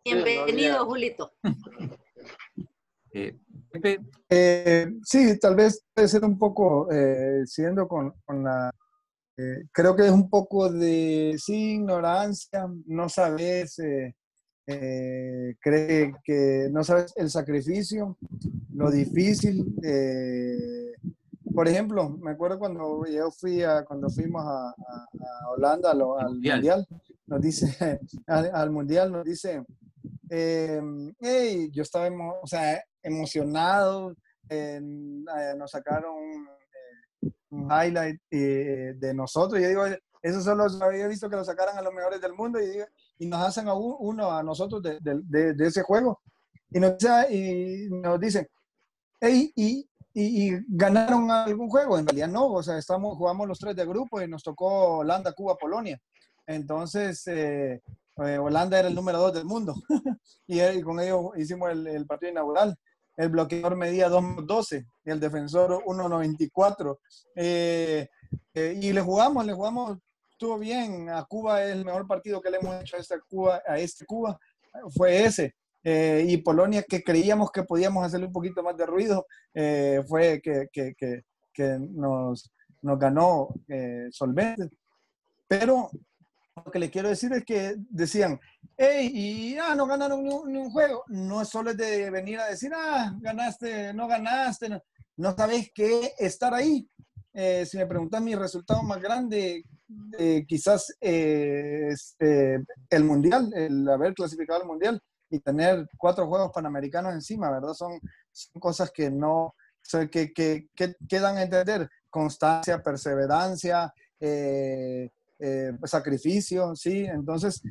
Bienvenido, Julito. Eh, Pepe. Eh, sí, tal vez puede ser un poco, siguiendo con, con la... creo que es un poco de, sí, ignorancia, no sabes eh, cree que no sabes el sacrificio, lo difícil. Eh, por ejemplo, me acuerdo cuando yo fui a, cuando fuimos a, Holanda al, mundial. Nos dice, al, mundial nos dice, em, hey, yo estaba o sea, emocionado, eh, nos sacaron un highlight de nosotros. Y yo digo, eso solo había visto que lo sacaran a los mejores del mundo y, y nos hacen a uno a nosotros de, ese juego. Y nos, y nos dicen, hey, y, y, ganaron algún juego. En realidad no, o sea, estamos, jugamos los tres de grupo y nos tocó Holanda, Cuba, Polonia. Entonces, eh, eh, Holanda era el número dos del mundo y, con ellos hicimos el, el, partido inaugural. El bloqueador medía 2.12 y el defensor 1.94. Eh, eh, y le jugamos, le jugamos estuvo bien. A Cuba es el mejor partido que le hemos hecho a, esta Cuba, a este Cuba. Fue ese. Eh, y Polonia, que creíamos que podíamos hacerle un poquito más de ruido, eh, fue que, que, que, nos, nos, ganó eh, solvente. Pero lo que le quiero decir es que decían, hey, y ah, no ganaron ni un, juego. No es solo de venir a decir, ah, ganaste, no ganaste. No, no sabes qué estar ahí. si me preguntas mi resultado más grande, eh, quizás eh, este, el mundial, el haber clasificado al mundial y tener cuatro juegos panamericanos encima, ¿verdad? Son, cosas que no, que, que, que, dan a entender constancia, perseverancia, eh, sacrificio, ¿sí? Entonces,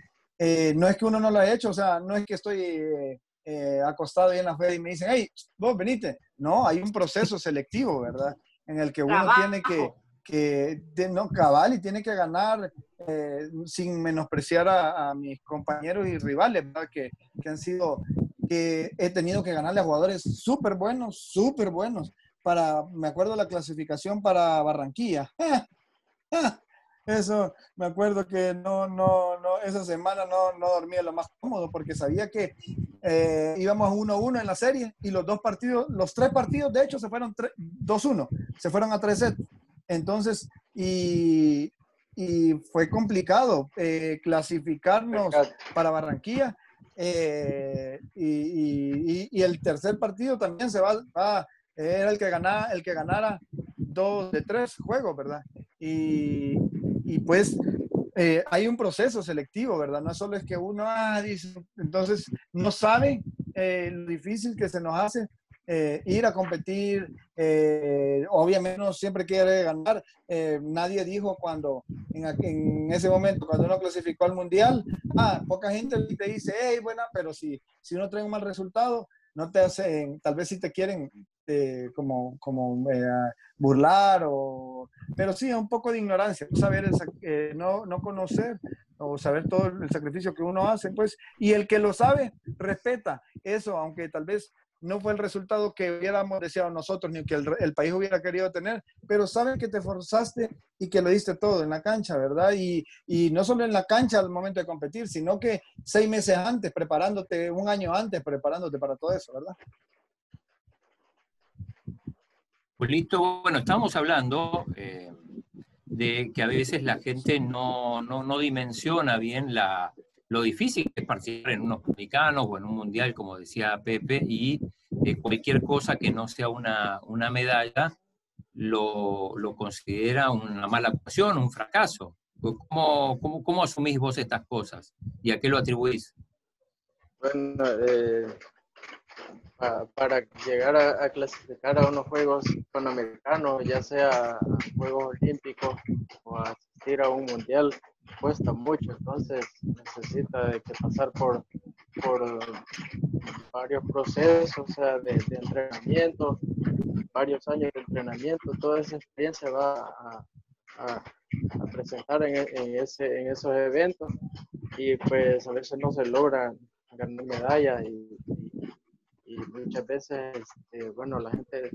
no es que uno no lo haya hecho, o sea, no es que estoy acostado ahí en la fe y me dicen, hey, vos venite. No, hay un proceso selectivo, ¿verdad? En el que uno tiene que, que no cabal y tiene que ganar eh, sin menospreciar a, mis compañeros y rivales, Que, que, han sido, que he tenido que ganarle a jugadores súper buenos, súper buenos. Para, me acuerdo la clasificación para Barranquilla. Eso, me acuerdo que no, no, no, esa semana no, no dormía lo más cómodo porque sabía que eh, íbamos 1-1 en la serie y los dos partidos, los tres partidos de hecho se fueron 2-1, se fueron a 3 sets. Entonces, y, fue complicado eh, clasificarnos para Barranquilla. Eh, y, el tercer partido también se va, era el que ganara, el que ganara dos de tres juegos, ¿verdad? Y, pues eh, hay un proceso selectivo, ¿verdad? No solo es que uno ah, dice, entonces no sabe lo difícil que se nos hace eh, ir a competir, eh, obviamente uno siempre quiere ganar. Eh, nadie dijo cuando, en, ese momento, cuando uno clasificó al mundial, ah, poca gente te dice, hey, buena, pero si, si uno trae un mal resultado, no te hacen, tal vez si te quieren como, como burlar, o, pero sí, un poco de ignorancia, saber no, no conocer o saber todo el sacrificio que uno hace, pues, y el que lo sabe, respeta eso, aunque tal vez no fue el resultado que hubiéramos deseado nosotros ni que el, país hubiera querido tener, pero saben que te forzaste y que lo diste todo en la cancha, ¿verdad? Y, no solo en la cancha al momento de competir, sino que seis meses antes, preparándote, un año antes, preparándote para todo eso, ¿verdad? Pues listo, bueno, estábamos hablando eh, de que a veces la gente no, no dimensiona bien la, lo difícil que es participar en unos publicanos o en un mundial, como decía Pepe, y cualquier cosa que no sea una, medalla lo, considera una mala actuación, un fracaso. ¿Cómo, cómo, cómo asumís vos estas cosas y a qué lo atribuís? Bueno, eh, para llegar a, clasificar a unos Juegos Panamericanos, ya sea Juegos Olímpicos o asistir a un Mundial, cuesta mucho, entonces necesita de que pasar por, por varios procesos o sea, de, entrenamiento, varios años de entrenamiento, toda esa experiencia va a, presentar en, en, ese, en esos eventos. Y pues a veces no se logra ganar medallas y muchas veces, este, bueno, la gente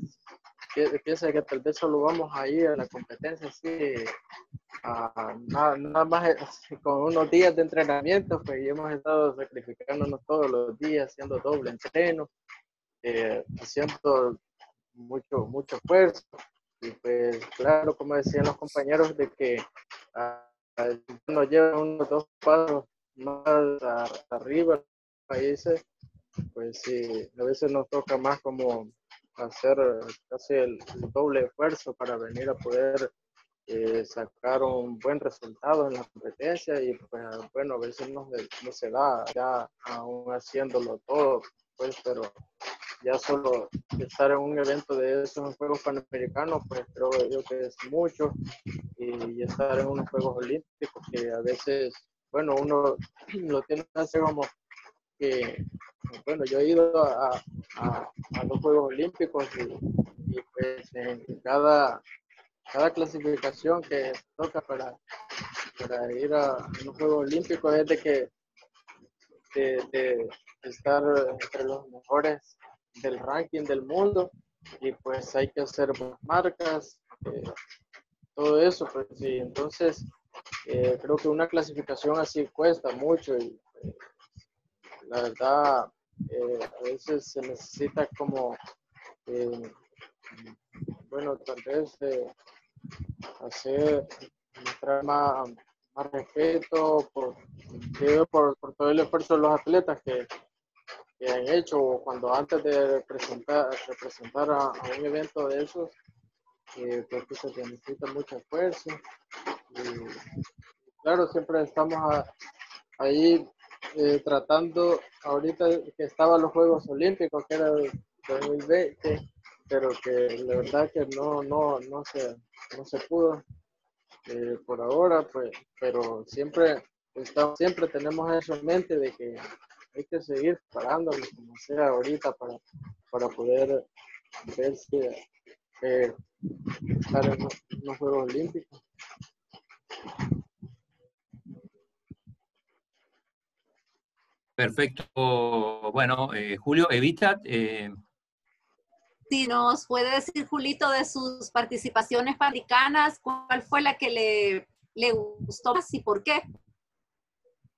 piensa que tal vez solo vamos a ir a la competencia así, nada, nada, más eh, con unos días de entrenamiento, pues hemos estado sacrificándonos todos los días, haciendo doble entreno, eh, haciendo mucho, mucho esfuerzo. Y pues claro, como decían los compañeros, de que nos llevan unos dos pasos más arriba países, pues sí, a veces nos toca más como hacer casi el, doble esfuerzo para venir a poder eh, sacar un buen resultado en la competencia y pues bueno, a veces no, no se da ya aún haciéndolo todo, pues pero ya solo estar en un evento de esos Juegos Panamericanos, pues creo yo que es mucho y, estar en unos Juegos Olímpicos que a veces, bueno, uno lo tiene que hacer como que, bueno, yo he ido a, a, los Juegos Olímpicos y, pues en cada, cada clasificación que toca para, para ir a los Juegos Olímpicos es de que de, estar entre los mejores del ranking del mundo y pues hay que hacer marcas, eh, todo eso, pues sí, entonces eh, creo que una clasificación así cuesta mucho y eh, la verdad, eh, a veces se necesita como, eh, bueno, tal vez eh, hacer, mostrar más, más respeto por, por, por, todo el esfuerzo de los atletas que, que han hecho cuando antes de representar, representar a, un evento de esos, eh, creo que se necesita mucho esfuerzo. Y, claro, siempre estamos ahí eh, tratando, ahorita que estaban los Juegos Olímpicos, que era el 2020, pero que la verdad que no, no, no, se, no se pudo eh, por ahora, pues, pero siempre, estamos, siempre tenemos eso en mente de que hay que seguir parándonos como sea ahorita para, para poder ver si eh, estar en los Juegos Olímpicos. Perfecto. Bueno, eh, Julio, Evita. Eh... Si nos puede decir, Julito, de sus participaciones panamericanas, ¿cuál fue la que le, le gustó más y por qué?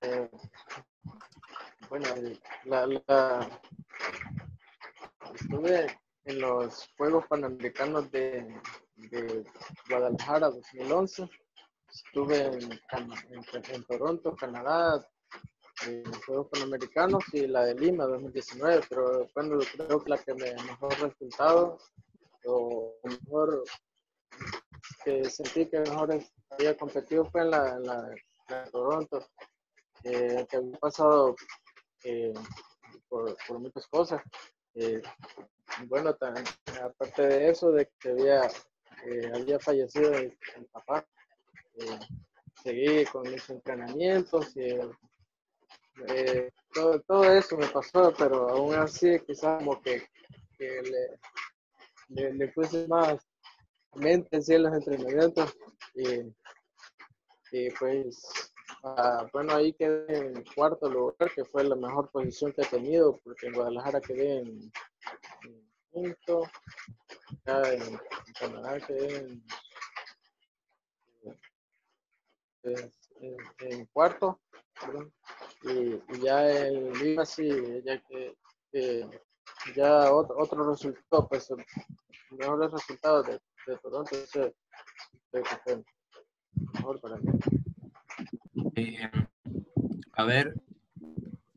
Eh, bueno, la, la, estuve en los Juegos Panamericanos de, de Guadalajara 2011. Estuve en, en, en Toronto, Canadá, en los Juegos Panamericanos y la de Lima 2019, pero bueno, creo que la que me mejor resultado o mejor que sentí que mejor había competido fue en la, la, de Toronto, eh, que había pasado eh, por, muchas cosas. Eh, bueno, aparte de eso, de que había, eh, había fallecido el, papá, seguí con mis entrenamientos y eh, todo, todo, eso me pasó, pero aún así quizás como que, que le, le, puse más mente en los entrenamientos y, y pues ah, bueno ahí quedé en cuarto lugar que fue la mejor posición que he tenido porque en Guadalajara quedé en, quinto en, Canadá quedé en, en, cuarto y, ya en Lima sí, ya que, ya otro, otro, resultado, pues mejores resultados de, de Toronto, mejor para mí. Eh, a ver,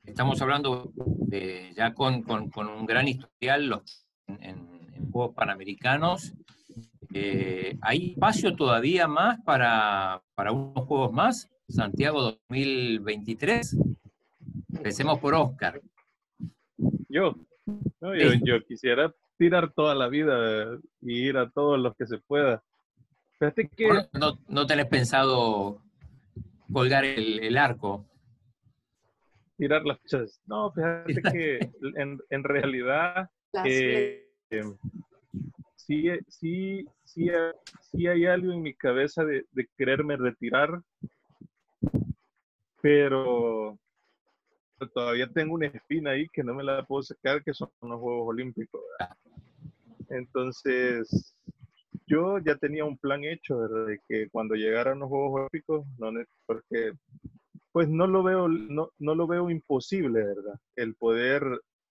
estamos hablando de, ya con, con, con, un gran historial en, en, Juegos Panamericanos. Eh, ¿Hay espacio todavía más para, para unos juegos más? Santiago 2023. Empecemos por Oscar. Yo, no, yo, yo quisiera tirar toda la vida y ir a todos los que se pueda. Fíjate que... Bueno, no, no tenés pensado colgar el, el arco. Tirar las flechas. No, fíjate que en, en realidad eh, sí, sí, sí, sí hay algo en mi cabeza de, de quererme retirar, pero todavía tengo una espina ahí que no me la puedo sacar, que son los Juegos Olímpicos. ¿verdad? Entonces, yo ya tenía un plan hecho, ¿verdad? De que cuando llegaran los Juegos Olímpicos, no, porque pues no lo veo, no, no lo veo imposible, ¿verdad? El poder,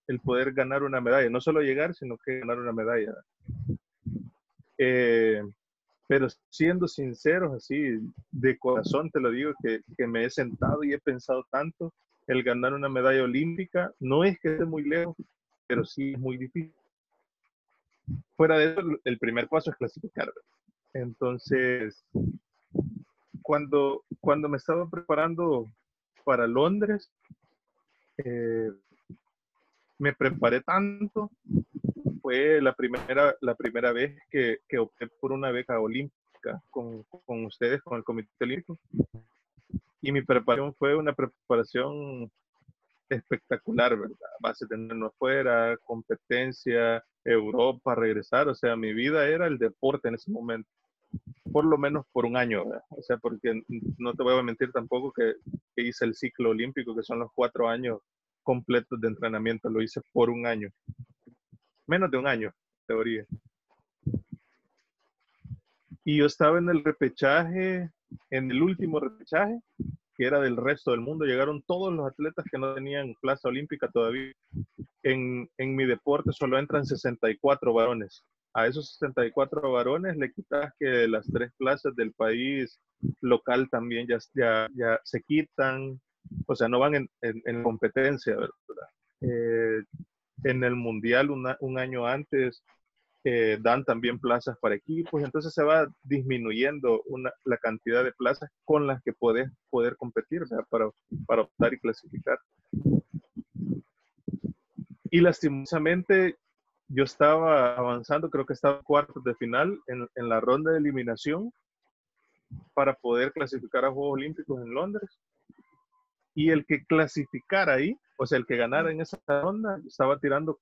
el poder ganar una medalla, no solo llegar, sino que ganar una medalla. Eh, pero siendo sinceros, así, de corazón te lo digo, que, que me he sentado y he pensado tanto, el ganar una medalla olímpica no es que esté muy lejos, pero sí es muy difícil. Fuera de eso, el primer paso es clasificar. Entonces, cuando, cuando me estaba preparando para Londres, eh, me preparé tanto. Fue la primera, la primera vez que, que opté por una beca olímpica con, con ustedes, con el Comité Olímpico. Y mi preparación fue una preparación espectacular, ¿verdad? Base de tenerlo afuera, competencia, Europa, regresar. O sea, mi vida era el deporte en ese momento por lo menos por un año, ¿verdad? O sea, porque no te voy a mentir tampoco que, que hice el ciclo olímpico, que son los cuatro años completos de entrenamiento, lo hice por un año. Menos de un año, teoría. Y yo estaba en el repechaje, en el último repechaje, que era del resto del mundo. Llegaron todos los atletas que no tenían plaza olímpica todavía. En, en mi deporte solo entran 64 varones a esos 64 varones le quitas que las tres plazas del país local también ya, ya, ya se quitan, o sea, no van en, en, en competencia, ¿verdad? Eh, en el mundial una, un año antes eh, dan también plazas para equipos, entonces se va disminuyendo una, la cantidad de plazas con las que puedes poder competir. Para, para optar y clasificar. Y lastimosamente yo estaba avanzando, creo que estaba cuartos de final en, en, la ronda de eliminación para poder clasificar a Juegos Olímpicos en Londres. Y el que clasificara ahí, o sea, el que ganara en esa ronda, estaba tirando,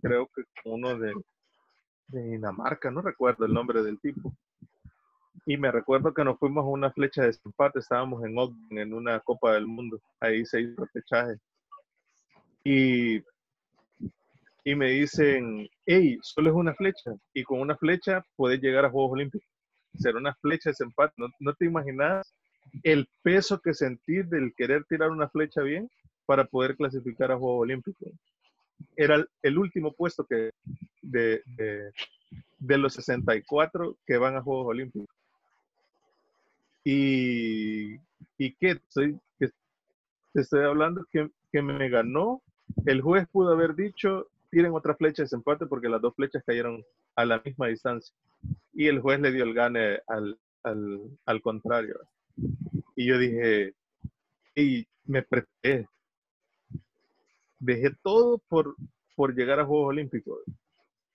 creo que uno de, de Dinamarca, no recuerdo el nombre del tipo. Y me recuerdo que nos fuimos a una flecha de desempate, estábamos en Ogden, en una Copa del Mundo, ahí se hizo el fechaje. Y y me dicen, hey, solo es una flecha, y con una flecha puedes llegar a Juegos Olímpicos. Ser una flecha de empate, no, no te imaginas el peso que sentí del querer tirar una flecha bien para poder clasificar a Juegos Olímpicos. Era el, el último puesto que de, de, de, los 64 que van a Juegos Olímpicos. Y, y que, estoy, que te estoy hablando que, que me ganó. El juez pudo haber dicho, tiren otra flecha de desempate porque las dos flechas cayeron a la misma distancia. Y el juez le dio el gane al, al, al contrario. Y yo dije, y me preparé. Dejé todo por, por llegar a Juegos Olímpicos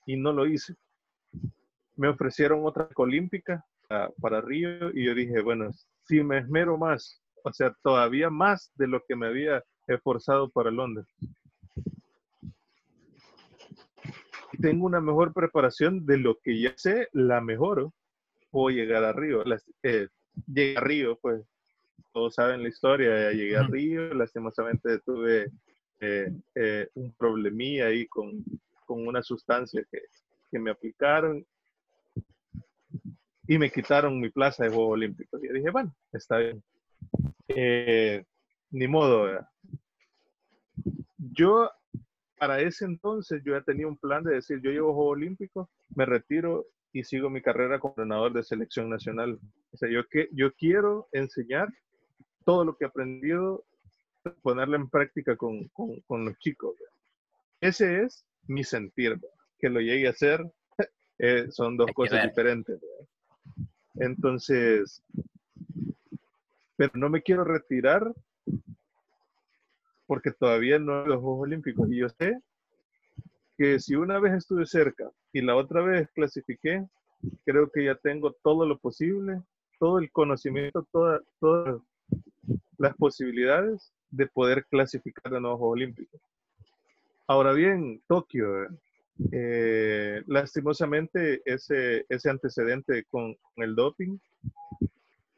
y no lo hice. Me ofrecieron otra olímpica para Río y yo dije, bueno, si me esmero más, o sea, todavía más de lo que me había esforzado para Londres, tengo una mejor preparación de lo que ya sé, la mejoro, puedo llegar a Río. Las, eh, llegué a Río, pues todos saben la historia, llegué a Río, lastimosamente tuve eh, eh, un problemilla ahí con, con una sustancia que, que, me aplicaron y me quitaron mi plaza de Juegos Olímpicos. Y dije, bueno, está bien. Eh, ni modo, ¿verdad? Yo para ese entonces yo ya tenía un plan de decir, yo llevo Juegos Olímpicos, me retiro y sigo mi carrera como entrenador de selección nacional. O sea, yo, que, yo quiero enseñar todo lo que he aprendido, ponerlo en práctica con, con, con los chicos. ¿verdad? Ese es mi sentir, ¿verdad? que lo llegue a hacer, Eh, son dos cosas diferentes. Entonces, pero no me quiero retirar porque todavía no hay los Juegos Olímpicos. Y yo sé que si una vez estuve cerca y la otra vez clasifiqué, creo que ya tengo todo lo posible, todo el conocimiento, todas las posibilidades de poder clasificar a los Juegos Olímpicos. Ahora bien, Tokio, eh, lastimosamente ese, ese antecedente con el doping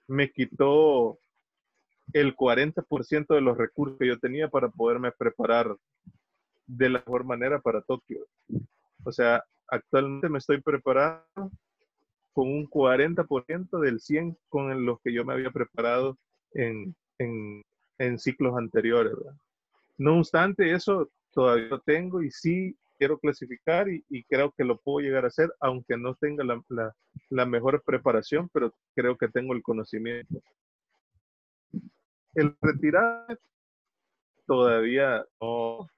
me quitó el 40% de los recursos que yo tenía para poderme preparar de la mejor manera para Tokio. O sea, actualmente me estoy preparando con un 40% del 100 con los que yo me había preparado en, en, en ciclos anteriores. No obstante, eso todavía lo tengo y sí quiero clasificar y, creo que lo puedo llegar a hacer, aunque no tenga la, la, la mejor preparación, pero creo que tengo el conocimiento. El retirar todavía no,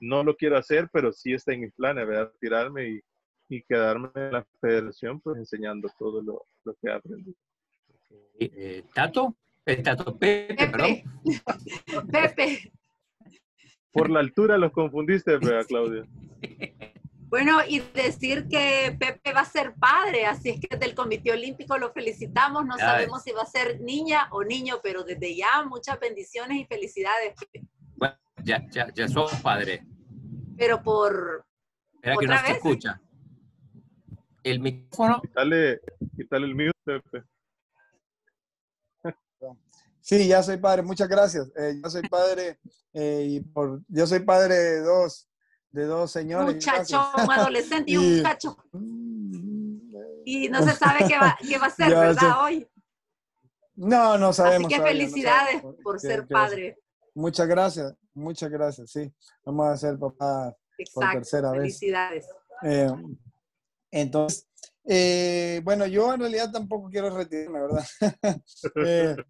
no lo quiero hacer, pero sí está en mis planes, ¿verdad? Retirarme y, y quedarme en la federación, pues enseñando todo lo, lo que he aprendido. Eh, ¿Tato? Eh, Tato Pepe, Pepe. perdón. Pepe. Por la altura los confundiste, ¿verdad, Claudia? Bueno, y decir que Pepe va a ser padre, así es que del Comité Olímpico lo felicitamos. No sabemos si va a ser niña o niño, pero desde ya muchas bendiciones y felicidades. Ya, ya, ya sos padre. Pero por. Espera que no se escucha. El micrófono. Quítale, quítale el mute, Pepe. Sí, ya soy padre, muchas gracias. Eh, yo soy padre eh, y por, yo soy padre de dos, de dos señores. Muchacho, un adolescente y, un muchacho. Y no se sabe qué va, qué va a ser, ¿verdad? Hoy. No, no sabemos. Así que felicidades por ser padre. Muchas gracias, muchas gracias, sí. Vamos a ser papá por tercera vez. Felicidades. Eh, entonces, bueno, yo en realidad tampoco quiero retirarme, ¿verdad?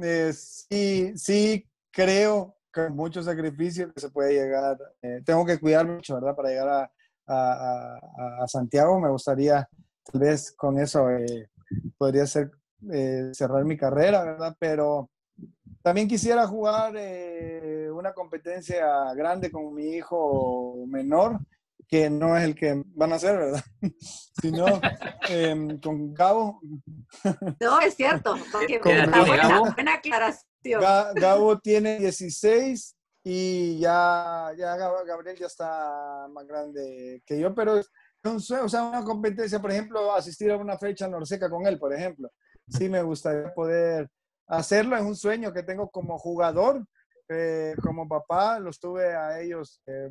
Eh, sí, sí creo que mucho sacrificio que se puede llegar. Eh, tengo que cuidar mucho, ¿verdad? Para llegar a, a, a, Santiago. Me gustaría, tal vez con eso, eh, podría ser cerrar mi carrera, ¿verdad? Pero también quisiera jugar una competencia grande con mi hijo menor que no es el que van a hacer, ¿verdad? sino em, con Gabo. No, es cierto. buena, buena, aclaración. Gabo tiene 16 y ya, ya Gabriel ya está más grande que yo, pero no sé, o sea, una competencia, por ejemplo, asistir a una fecha norseca con él, por ejemplo. Sí me gustaría poder hacerlo, es un sueño que tengo como jugador, eh, como papá, los tuve a ellos eh,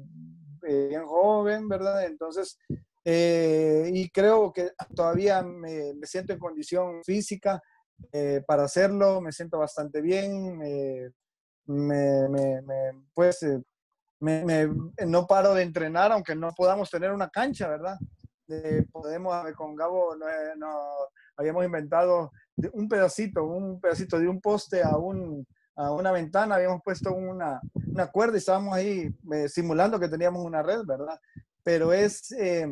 eh, bien joven, ¿verdad? Entonces, y creo que todavía me, siento en condición física para hacerlo, me siento bastante bien, me, me, pues no paro de entrenar, aunque no podamos tener una cancha, ¿verdad? podemos, con Gabo, habíamos inventado un pedacito, un pedacito de un poste a un a una ventana, habíamos puesto una, una cuerda y estábamos ahí eh, simulando que teníamos una red, ¿verdad? Pero es, eh,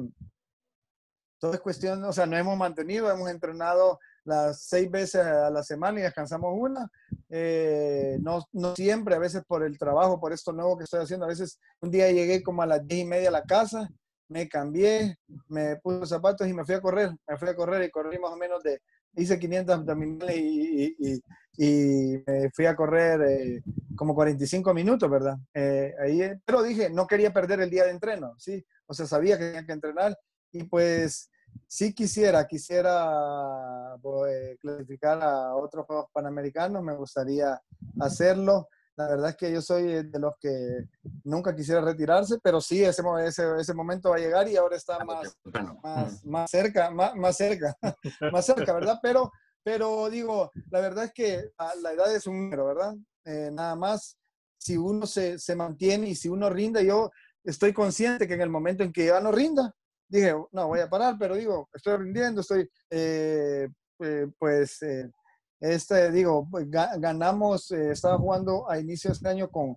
todo es cuestión, o sea, no hemos mantenido, hemos entrenado las seis veces a la semana y descansamos una. Eh, no, no, siempre, a veces por el trabajo, por esto nuevo que estoy haciendo. A veces un día llegué como a las diez y media a la casa, me cambié, me puse zapatos y me fui a correr. Me fui a correr y corrí más o menos de hice 500 abdominales y, y, y, me fui a correr eh, como 45 minutos, ¿verdad? Eh, ahí, pero dije, no quería perder el día de entreno, ¿sí? O sea, sabía que tenía que entrenar y pues sí quisiera, quisiera pues, clasificar a otros Juegos Panamericanos, me gustaría hacerlo. La verdad es que yo soy de los que nunca quisiera retirarse, pero sí, ese, ese, ese momento va a llegar y ahora está ah, más, más, más cerca, más, más cerca, más cerca, ¿verdad? Pero, pero digo, la verdad es que la edad es un número, ¿verdad? Eh, nada más, si uno se, se mantiene y si uno rinde, yo estoy consciente que en el momento en que ya no rinda, dije, no, voy a parar, pero digo, estoy rindiendo, estoy, eh, eh, pues, este, digo, pues, ganamos, eh, estaba jugando a inicio de este año con,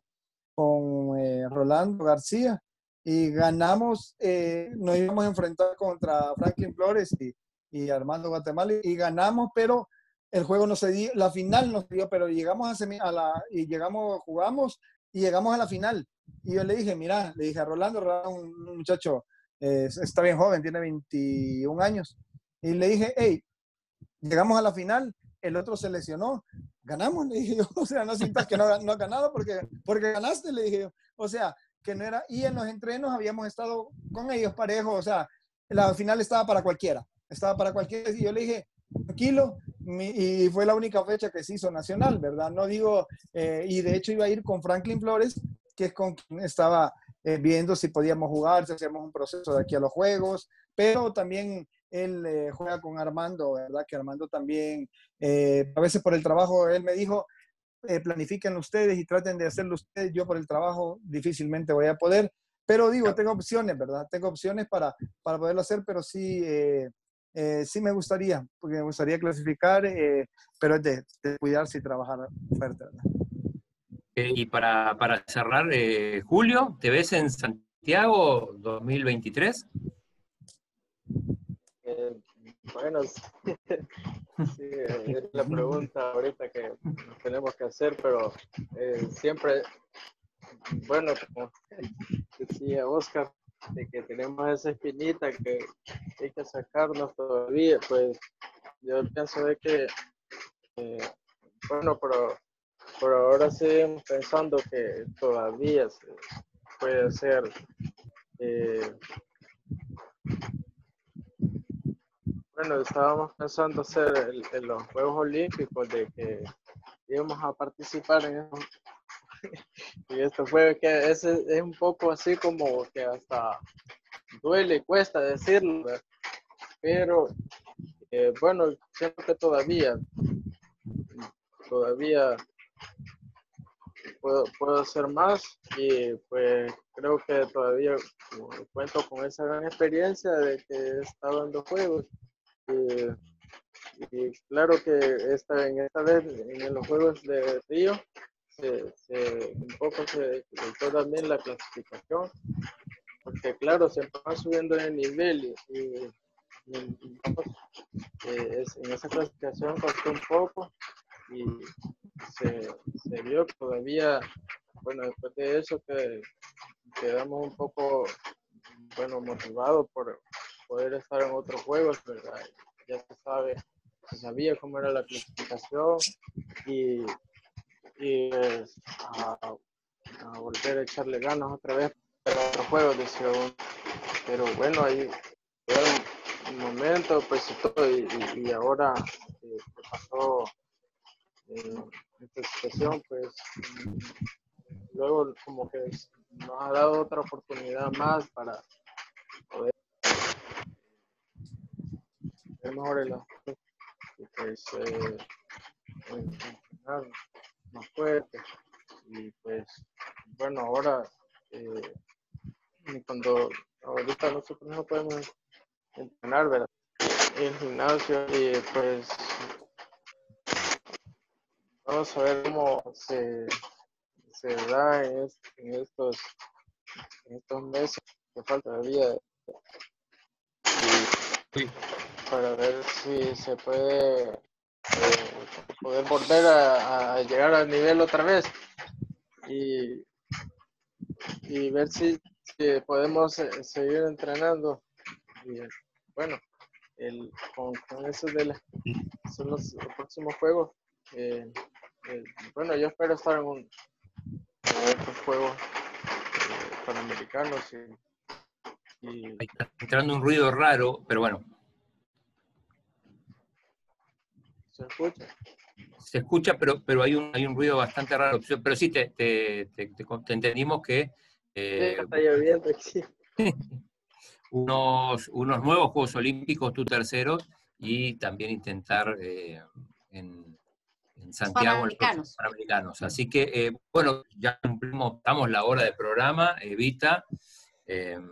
con eh, Rolando García y ganamos, eh, nos íbamos a enfrentar contra Franklin Flores y, y Armando Guatemala y ganamos, pero el juego no se dio, la final no se dio, pero llegamos a, semi, a la, y llegamos, jugamos y llegamos a la final. Y yo le dije, mira, le dije a Rolando, Rolando un muchacho, eh, está bien joven, tiene 21 años, y le dije, hey, llegamos a la final, el otro se lesionó, ganamos, le dije yo, o sea, no sientas que no, no has ganado porque, porque ganaste, le dije yo, o sea, que no era, y en los entrenos habíamos estado con ellos parejos, o sea, la final estaba para cualquiera, estaba para cualquiera, y yo le dije, tranquilo, y fue la única fecha que se hizo nacional, ¿verdad? No digo, eh, y de hecho iba a ir con Franklin Flores, que es con quien estaba eh, viendo si podíamos jugar, si hacíamos un proceso de aquí a los juegos, pero también él eh, juega con Armando, ¿verdad? Que Armando también, a veces por el trabajo, él me dijo, planifiquen ustedes y traten de hacerlo ustedes, yo por el trabajo difícilmente voy a poder, pero digo, tengo opciones, ¿verdad? Tengo opciones para, para poderlo hacer, pero sí eh, sí me gustaría, porque me gustaría clasificar, eh, pero es de, cuidarse y trabajar fuerte. Eh, y para, para cerrar, Julio, ¿te ves en Santiago 2023? Bueno, sí, es la pregunta ahorita que tenemos que hacer, pero siempre, bueno, como decía Oscar, de que tenemos esa espinita que hay que sacarnos todavía, pues yo pienso de que, eh, bueno, pero por ahora seguimos pensando que todavía se puede. Eh, bueno, estábamos pensando hacer en los Juegos Olímpicos de que íbamos a participar en y esto fue que es, es un poco así como que hasta duele, cuesta decirlo, pero eh, bueno, siento que todavía, todavía puedo, puedo hacer más y pues creo que todavía cuento con esa gran experiencia de que he estado en los juegos. Y, claro que esta, en esta vez en los Juegos de Río se, un poco se dificultó también la clasificación, porque claro, se va subiendo el nivel y, eh, en esa clasificación costó un poco y se, se, vio todavía, bueno, después de eso que quedamos un poco, bueno, motivados por poder estar en otros juegos, ¿verdad? Ya se sabe, se sabía cómo era la clasificación y y a, volver a echarle ganas otra vez para otro juego, decía Pero bueno, ahí fue un momento, pues y todo, y, ahora eh, que pasó eh, esta situación, pues luego como que nos ha dado otra oportunidad más para poder mejor el y pues eh, más fuerte. Y pues, bueno, ahora, eh, cuando ahorita nosotros no podemos entrenar, ¿verdad? En el gimnasio y pues vamos a ver cómo se, se da en, estos, en estos meses que falta todavía y, para ver si se puede poder volver a, llegar al nivel otra vez y, y ver si, podemos eh, seguir entrenando. Y, bueno, el, con, eso de son los, próximos juegos. Eh, eh, bueno, yo espero estar en un otros juegos panamericanos y, y... Está entrando un ruido raro, pero bueno, ¿Se escucha? Se escucha, pero, pero hay, un, hay un ruido bastante raro. Pero sí, te, te, te, entendimos que... Eh, está lloviendo aquí. unos, unos nuevos Juegos Olímpicos, tú tercero, y también intentar eh, en, en, Santiago los Panamericanos. Así que, eh, bueno, ya cumplimos, estamos la hora de programa, Evita.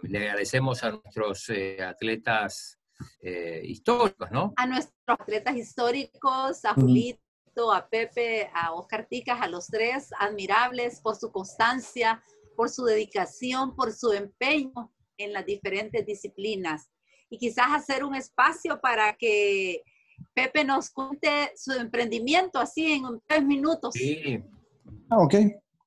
Le agradecemos a nuestros atletas eh, históricos, ¿no? A nuestros atletas históricos, a Julito, a Pepe, a Oscar Ticas, a los tres, admirables por su constancia, por su dedicación, por su empeño en las diferentes disciplinas. Y quizás hacer un espacio para que Pepe nos cuente su emprendimiento así en tres minutos. Sí. Ah, ok,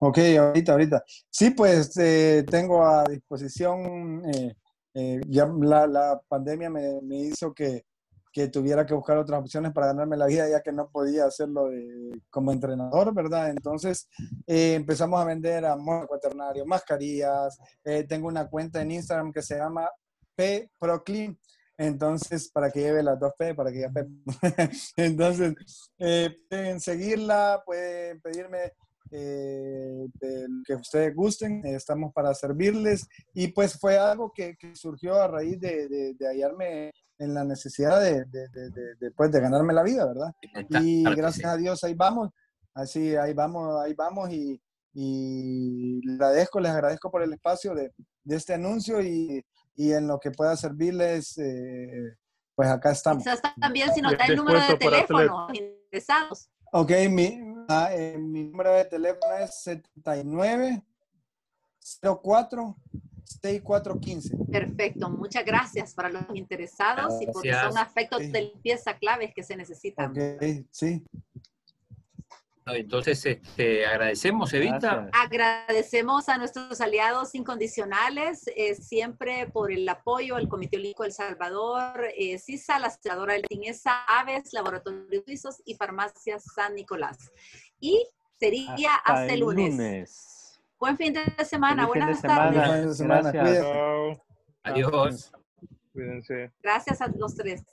ok, ahorita, ahorita. Sí, pues eh, tengo a disposición, eh, eh, ya la, pandemia me, hizo que, que tuviera que buscar otras opciones para ganarme la vida, ya que no podía hacerlo como entrenador, ¿verdad? Entonces eh, empezamos a vender amor cuaternario, mascarillas. tengo una cuenta en Instagram que se llama P Proclean. Entonces, para que lleve las dos P, para que ya. Entonces, pueden seguirla, pueden pedirme eh, de lo que ustedes gusten, eh, estamos para servirles. Y pues fue algo que, que surgió a raíz de, de- de hallarme en la necesidad de, de, de- de- de, pues, de ganarme la vida, ¿verdad? Y Claro gracias a Dios ahí vamos, así ahí vamos, ahí vamos y, y les agradezco, les agradezco por el espacio de, de este anuncio y, y en lo que pueda servirles, eh, pues acá estamos. Quizás también si nos da el número de teléfono, interesados. Ok, mi, ah, eh, mi número de teléfono es 79 04 6415. Perfecto, muchas gracias para los interesados y porque son aspectos Sí. de limpieza claves que se necesitan. Ok, sí. Entonces, este, agradecemos, Evita. Gracias. Agradecemos a nuestros aliados incondicionales eh, siempre por el apoyo al Comité Olímpico El Salvador, eh, CISA, la Aseguradora del Tinesa, Aves, Laboratorios Suizos y Farmacia San Nicolás. Y sería hasta, el lunes. Buen fin de semana, Feliz fin de buenas semana. tardes. De semana, Gracias. Adiós. Cuídense. Gracias a los tres.